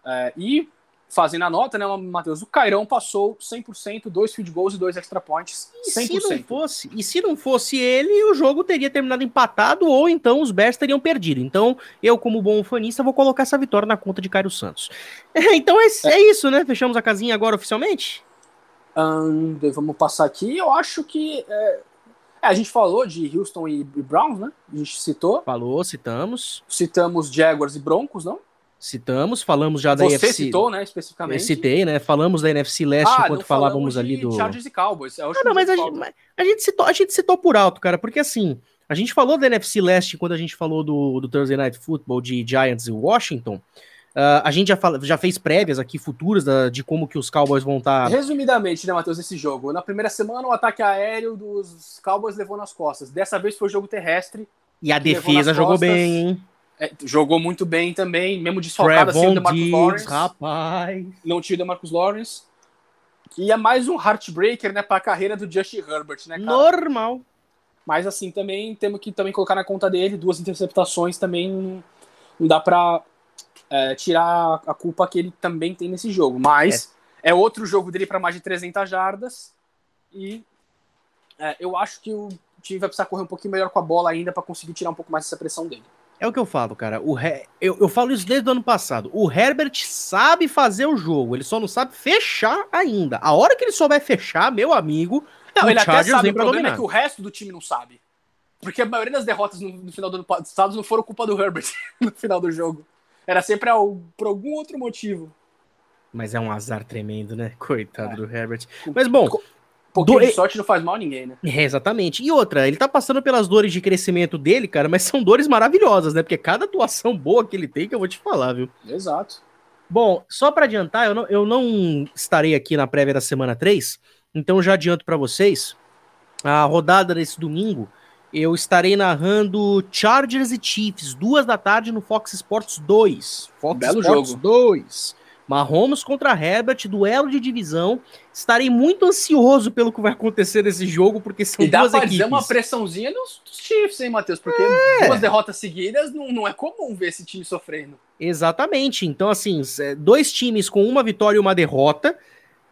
É, e fazendo a nota, né, Matheus? O Cairão passou 100%, dois field goals e dois extra points. 100%. E se não fosse, e se não fosse ele, o jogo teria terminado empatado ou então os Bears teriam perdido. Então, eu, como bom fanista, vou colocar essa vitória na conta de Cairo Santos. (laughs) então é, é. é, isso, né? Fechamos a casinha agora oficialmente? Um, vamos passar aqui. Eu acho que. É... É, a gente falou de Houston e Browns, né? A gente citou. Falou, citamos. Citamos Jaguars e Broncos, não? Citamos, falamos já da Você NFC. Você citou, né, especificamente? Eu citei, né? Falamos da NFC Leste ah, enquanto falávamos ali do. Chargers e Cowboys. É ah, não, mas a gente, a gente, citou, a gente citou por alto, cara, porque assim, a gente falou da NFC Leste quando a gente falou do, do Thursday Night Football de Giants e Washington. Uh, a gente já, fala, já fez prévias aqui futuras da, de como que os Cowboys vão estar. Tá... Resumidamente, né, Matheus, esse jogo. Na primeira semana, o ataque aéreo dos Cowboys levou nas costas. Dessa vez foi o jogo terrestre. E a defesa jogou costas. bem, hein? É, jogou muito bem também, mesmo desfalcado assim, o DeMarcus Lawrence. Rapaz. Não tinha o DeMarcus Lawrence. E é mais um heartbreaker, né, para a carreira do Justin Herbert, né, cara? Normal. Mas assim, também temos que também colocar na conta dele duas interceptações também não dá para é, tirar a culpa que ele também tem nesse jogo. Mas é, é outro jogo dele para mais de 300 jardas e é, eu acho que o time vai precisar correr um pouquinho melhor com a bola ainda para conseguir tirar um pouco mais essa pressão dele. É o que eu falo, cara. O He... eu, eu falo isso desde o ano passado. O Herbert sabe fazer o jogo, ele só não sabe fechar ainda. A hora que ele souber fechar, meu amigo. Não, ele até sabe, o problema dominar. é que o resto do time não sabe. Porque a maioria das derrotas no, no final do ano passado não foram culpa do Herbert (laughs) no final do jogo. Era sempre por algum outro motivo. Mas é um azar tremendo, né? (laughs) Coitado é. do Herbert. Mas bom, pouquinho Do... de sorte não faz mal a ninguém, né? É, exatamente. E outra, ele tá passando pelas dores de crescimento dele, cara, mas são dores maravilhosas, né? Porque cada atuação boa que ele tem, que eu vou te falar, viu? Exato. Bom, só para adiantar, eu não, eu não estarei aqui na prévia da semana 3, então já adianto para vocês. A rodada desse domingo, eu estarei narrando Chargers e Chiefs, duas da tarde no Fox Sports 2. Fox Belo Sports jogo. 2. Mahomes contra Herbert, duelo de divisão. Estarei muito ansioso pelo que vai acontecer nesse jogo, porque são e dá duas pra equipes. dizer uma pressãozinha nos Chiefs, hein, Matheus? Porque É. duas derrotas seguidas não, não é comum ver esse time sofrendo. Exatamente. Então, assim, é, dois times com uma vitória e uma derrota,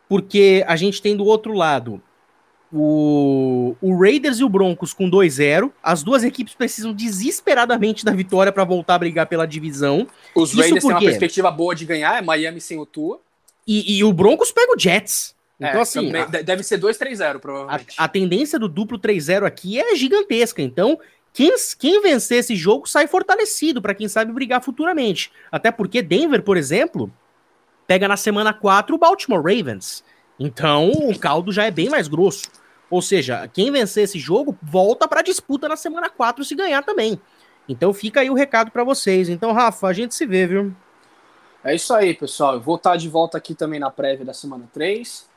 porque a gente tem do outro lado o, o Raiders e o Broncos com 2-0. As duas equipes precisam desesperadamente da vitória para voltar a brigar pela divisão. Os Isso Raiders têm uma perspectiva boa de ganhar, é Miami sem o Tua. E, e o Broncos pega o Jets. Então, É, assim, a, de- deve ser 2-3-0, a, provavelmente. a tendência do duplo 3-0 aqui é gigantesca. Então, quem, quem vencer esse jogo sai fortalecido para quem sabe brigar futuramente. Até porque Denver, por exemplo, pega na semana 4 o Baltimore Ravens. Então, o caldo já é bem mais grosso. Ou seja, quem vencer esse jogo volta para disputa na semana 4 se ganhar também. Então, fica aí o recado para vocês. Então, Rafa, a gente se vê, viu? É isso aí, pessoal. Eu vou estar de volta aqui também na prévia da semana 3.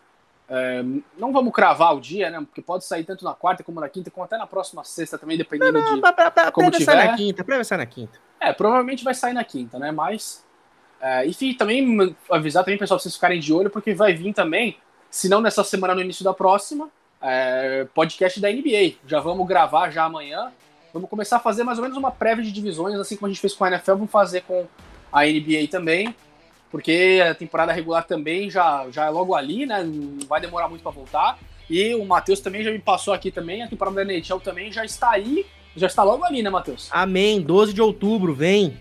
É, não vamos cravar o dia, né? Porque pode sair tanto na quarta como na quinta, como até na próxima sexta também, dependendo de. Pra, pra, pra, Como sai tiver. na quinta, prévia sai na quinta. É, provavelmente vai sair na quinta, né? Mas. É, enfim, também avisar também, pessoal, pra vocês ficarem de olho, porque vai vir também, se não nessa semana, no início da próxima, é, podcast da NBA. Já vamos gravar já amanhã. Vamos começar a fazer mais ou menos uma prévia de divisões, assim como a gente fez com a NFL, vamos fazer com a NBA também. Porque a temporada regular também já, já é logo ali, né? Não vai demorar muito para voltar. E o Matheus também já me passou aqui também, a temporada da NHL também já está aí, já está logo ali, né, Matheus? Amém. 12 de outubro, vem.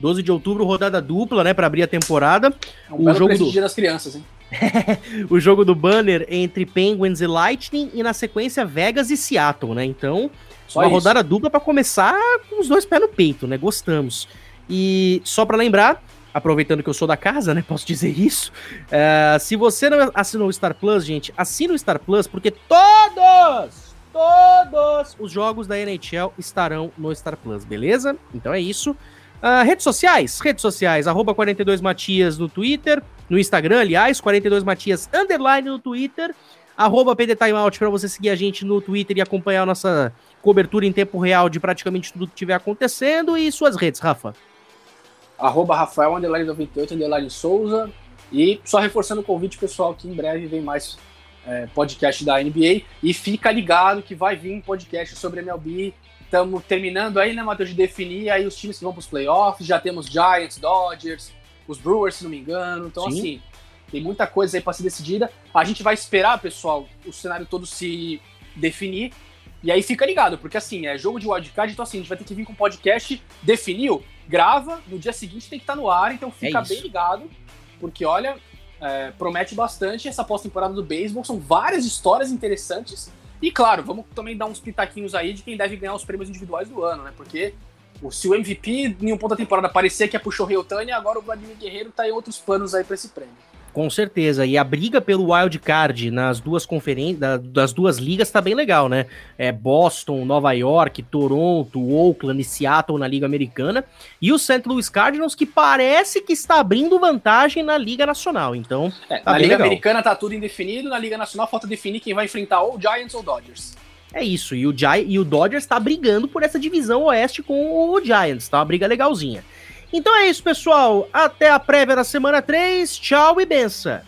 12 de outubro, rodada dupla, né, para abrir a temporada. É um O jogo do- Dia das crianças, hein? (laughs) O jogo do banner entre Penguins e Lightning e na sequência Vegas e Seattle, né? Então, Só uma isso. rodada dupla para começar com os dois pés no peito, né? Gostamos. E só para lembrar, aproveitando que eu sou da casa, né? (laughs) Posso dizer isso. é, se você não assinou o Star Plus, gente, assina o Star Plus porque todos, todos os jogos da NHL estarão no Star Plus, beleza? Então é isso. Ah, redes sociais, redes sociais, arroba 42matias no Twitter, no Instagram, aliás, 42matias underline no Twitter, arroba PDTimeout para você seguir a gente no Twitter e acompanhar a nossa cobertura em tempo real de praticamente tudo que estiver acontecendo e suas redes, Rafa. arroba Rafael underline 98 underline Souza. E só reforçando o convite, pessoal, que em breve vem mais é, podcast da NBA. E fica ligado que vai vir um podcast sobre MLB. Estamos terminando aí, né, Matheus, de definir aí os times que vão para os playoffs. Já temos Giants, Dodgers, os Brewers, se não me engano. Então, Sim. assim, tem muita coisa aí para ser decidida. A gente vai esperar, pessoal, o cenário todo se definir. E aí fica ligado, porque assim, é jogo de wildcard, então assim, a gente vai ter que vir com um podcast, definiu, grava, no dia seguinte tem que estar no ar, então fica É bem ligado, porque olha, é, promete bastante essa pós-temporada do beisebol, são várias histórias interessantes, e claro, vamos também dar uns pitaquinhos aí de quem deve ganhar os prêmios individuais do ano, né, porque o- se o MVP em um ponto da temporada parecia que pro Shohei Ohtani, agora o Vladimir Guerreiro tá em outros planos aí pra esse prêmio. Com certeza. E a briga pelo wild card nas duas conferências, das duas ligas tá bem legal, né? É Boston, Nova York, Toronto, Oakland e Seattle na Liga Americana. E o St. Louis Cardinals que parece que está abrindo vantagem na Liga Nacional. Então, É, Tá na Liga legal. Americana tá tudo indefinido, na Liga Nacional falta definir quem vai enfrentar ou Giants ou Dodgers. É isso. E o, Gi e o Dodgers tá brigando por essa divisão oeste com o Giants, tá? Uma briga legalzinha. Então é isso, pessoal. Até a prévia da semana 3. Tchau e benção.